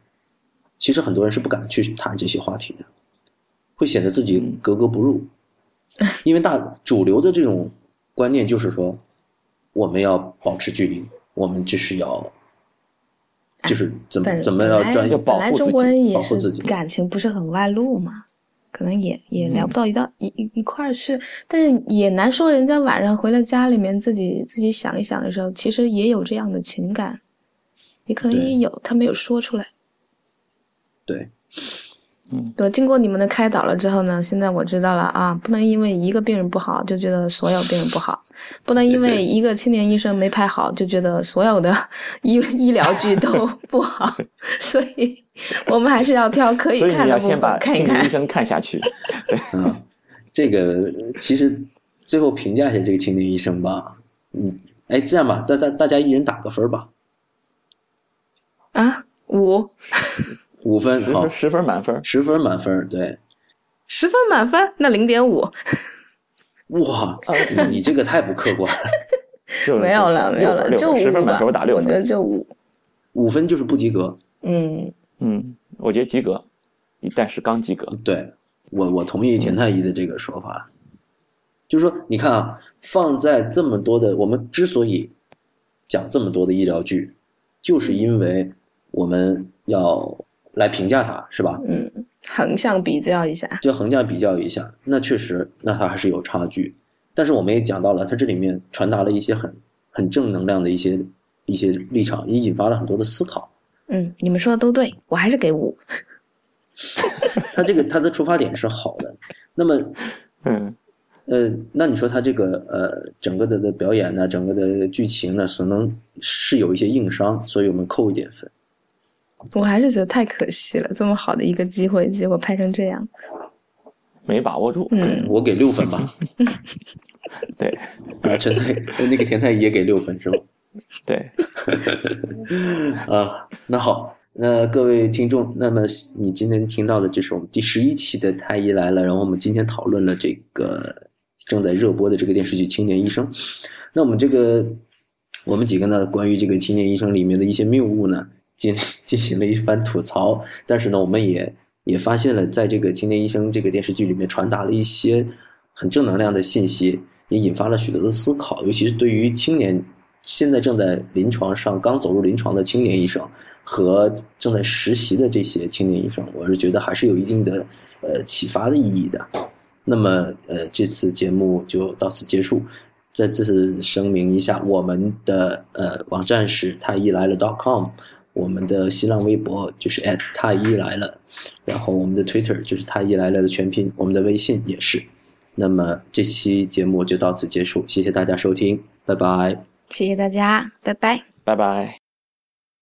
S1: 其实很多人是不敢去谈这些话题的，会显得自己格格不入，因为大主流的这种观念就是说，我们要保持距离，我们就是要。就是怎么怎么要专
S2: 要保护自己
S1: 保护自己
S3: 感情不是很外露嘛，可能也也聊
S1: 嗯。
S3: 不到一道、一一一块儿去，但是也难说人家晚上回了家里面自己自己想一想的时候，其实也有这样的情感，也可能也有他没有说出来。
S1: 对，
S3: 对，经过你们的开导了之后呢，现在我知道了啊，不能因为一个病人不好就觉得所有病人不好，不能因为一个青年医生没拍好就觉得所有的医 [laughs] 医疗剧都 [laughs] 不好，所以我们还是要挑可以看的部
S2: 你要先把
S3: 分看一看
S2: 青年医。生看下去。[laughs]
S1: 嗯，这个其实最后评价一下这个青年医生吧。嗯，哎，这样吧，大大大家一人打个分吧，
S3: 啊，五
S1: 五分，好
S2: 十分，十分满分，
S1: 十分满分，对，
S3: 十分满分，那零点五 [laughs]
S1: 哇，你这个太不客观了，
S3: 没有了，没有了，就。
S2: 十分满分，我打六
S3: 我觉得。就五。
S1: 五分就是不及格。
S3: 嗯，
S2: 嗯，我觉得及格，但是刚及格。
S1: 对我，我同意田太医的这个说法，就是说，你看啊，放在这么多的，我们之所以讲这么多的医疗剧，就是因为我们要来评价它，是吧？
S3: 嗯横向比较一下。
S1: 就横向比较一下，那确实，那它还是有差距。但是我们也讲到了，它这里面传达了一些很很正能量的一些一些立场，也引发了很多的思考。
S3: 嗯，你们说的都对，我还是给五。
S1: 他这个他的出发点是好的，那么
S2: 嗯，
S1: 呃，那你说他这个呃整个的的表演呢，整个的剧情呢，可能是有一些硬伤，所以我们扣一点分。
S3: 我还是觉得太可惜了，这么好的一个机会，结果拍成这样。
S2: 没把握住。
S3: 嗯，
S1: 我给六分吧，[laughs]
S2: 对
S1: 啊，陈太呃那个田太医也给六分是吗？
S2: 对，[laughs]
S1: 啊，那好，那各位听众，那么你今天听到的这是我们第十一期的《太医来了》，然后我们今天讨论了这个正在热播的这个电视剧《青年医生》。那我们这个我们几个呢，关于这个《青年医生》里面的一些谬误呢，进 [laughs] 进行了一番吐槽，但是呢，我们也也发现了，在这个《青年医生》这个电视剧里面传达了一些很正能量的信息，也引发了许多的思考，尤其是对于青年现在正在临床上刚走入临床的青年医生和正在实习的这些青年医生，我是觉得还是有一定的呃启发的意义的。那么呃，这次节目就到此结束。再次声明一下，我们的呃网站是太医来了 .com，我们的新浪微博就是 at 太医来了，然后我们的 Twitter 就是太医来了的全拼，我们的微信也是。那么这期节目就到此结束，谢谢大家收听，拜拜。
S3: 谢谢大家，拜拜。
S2: 拜拜。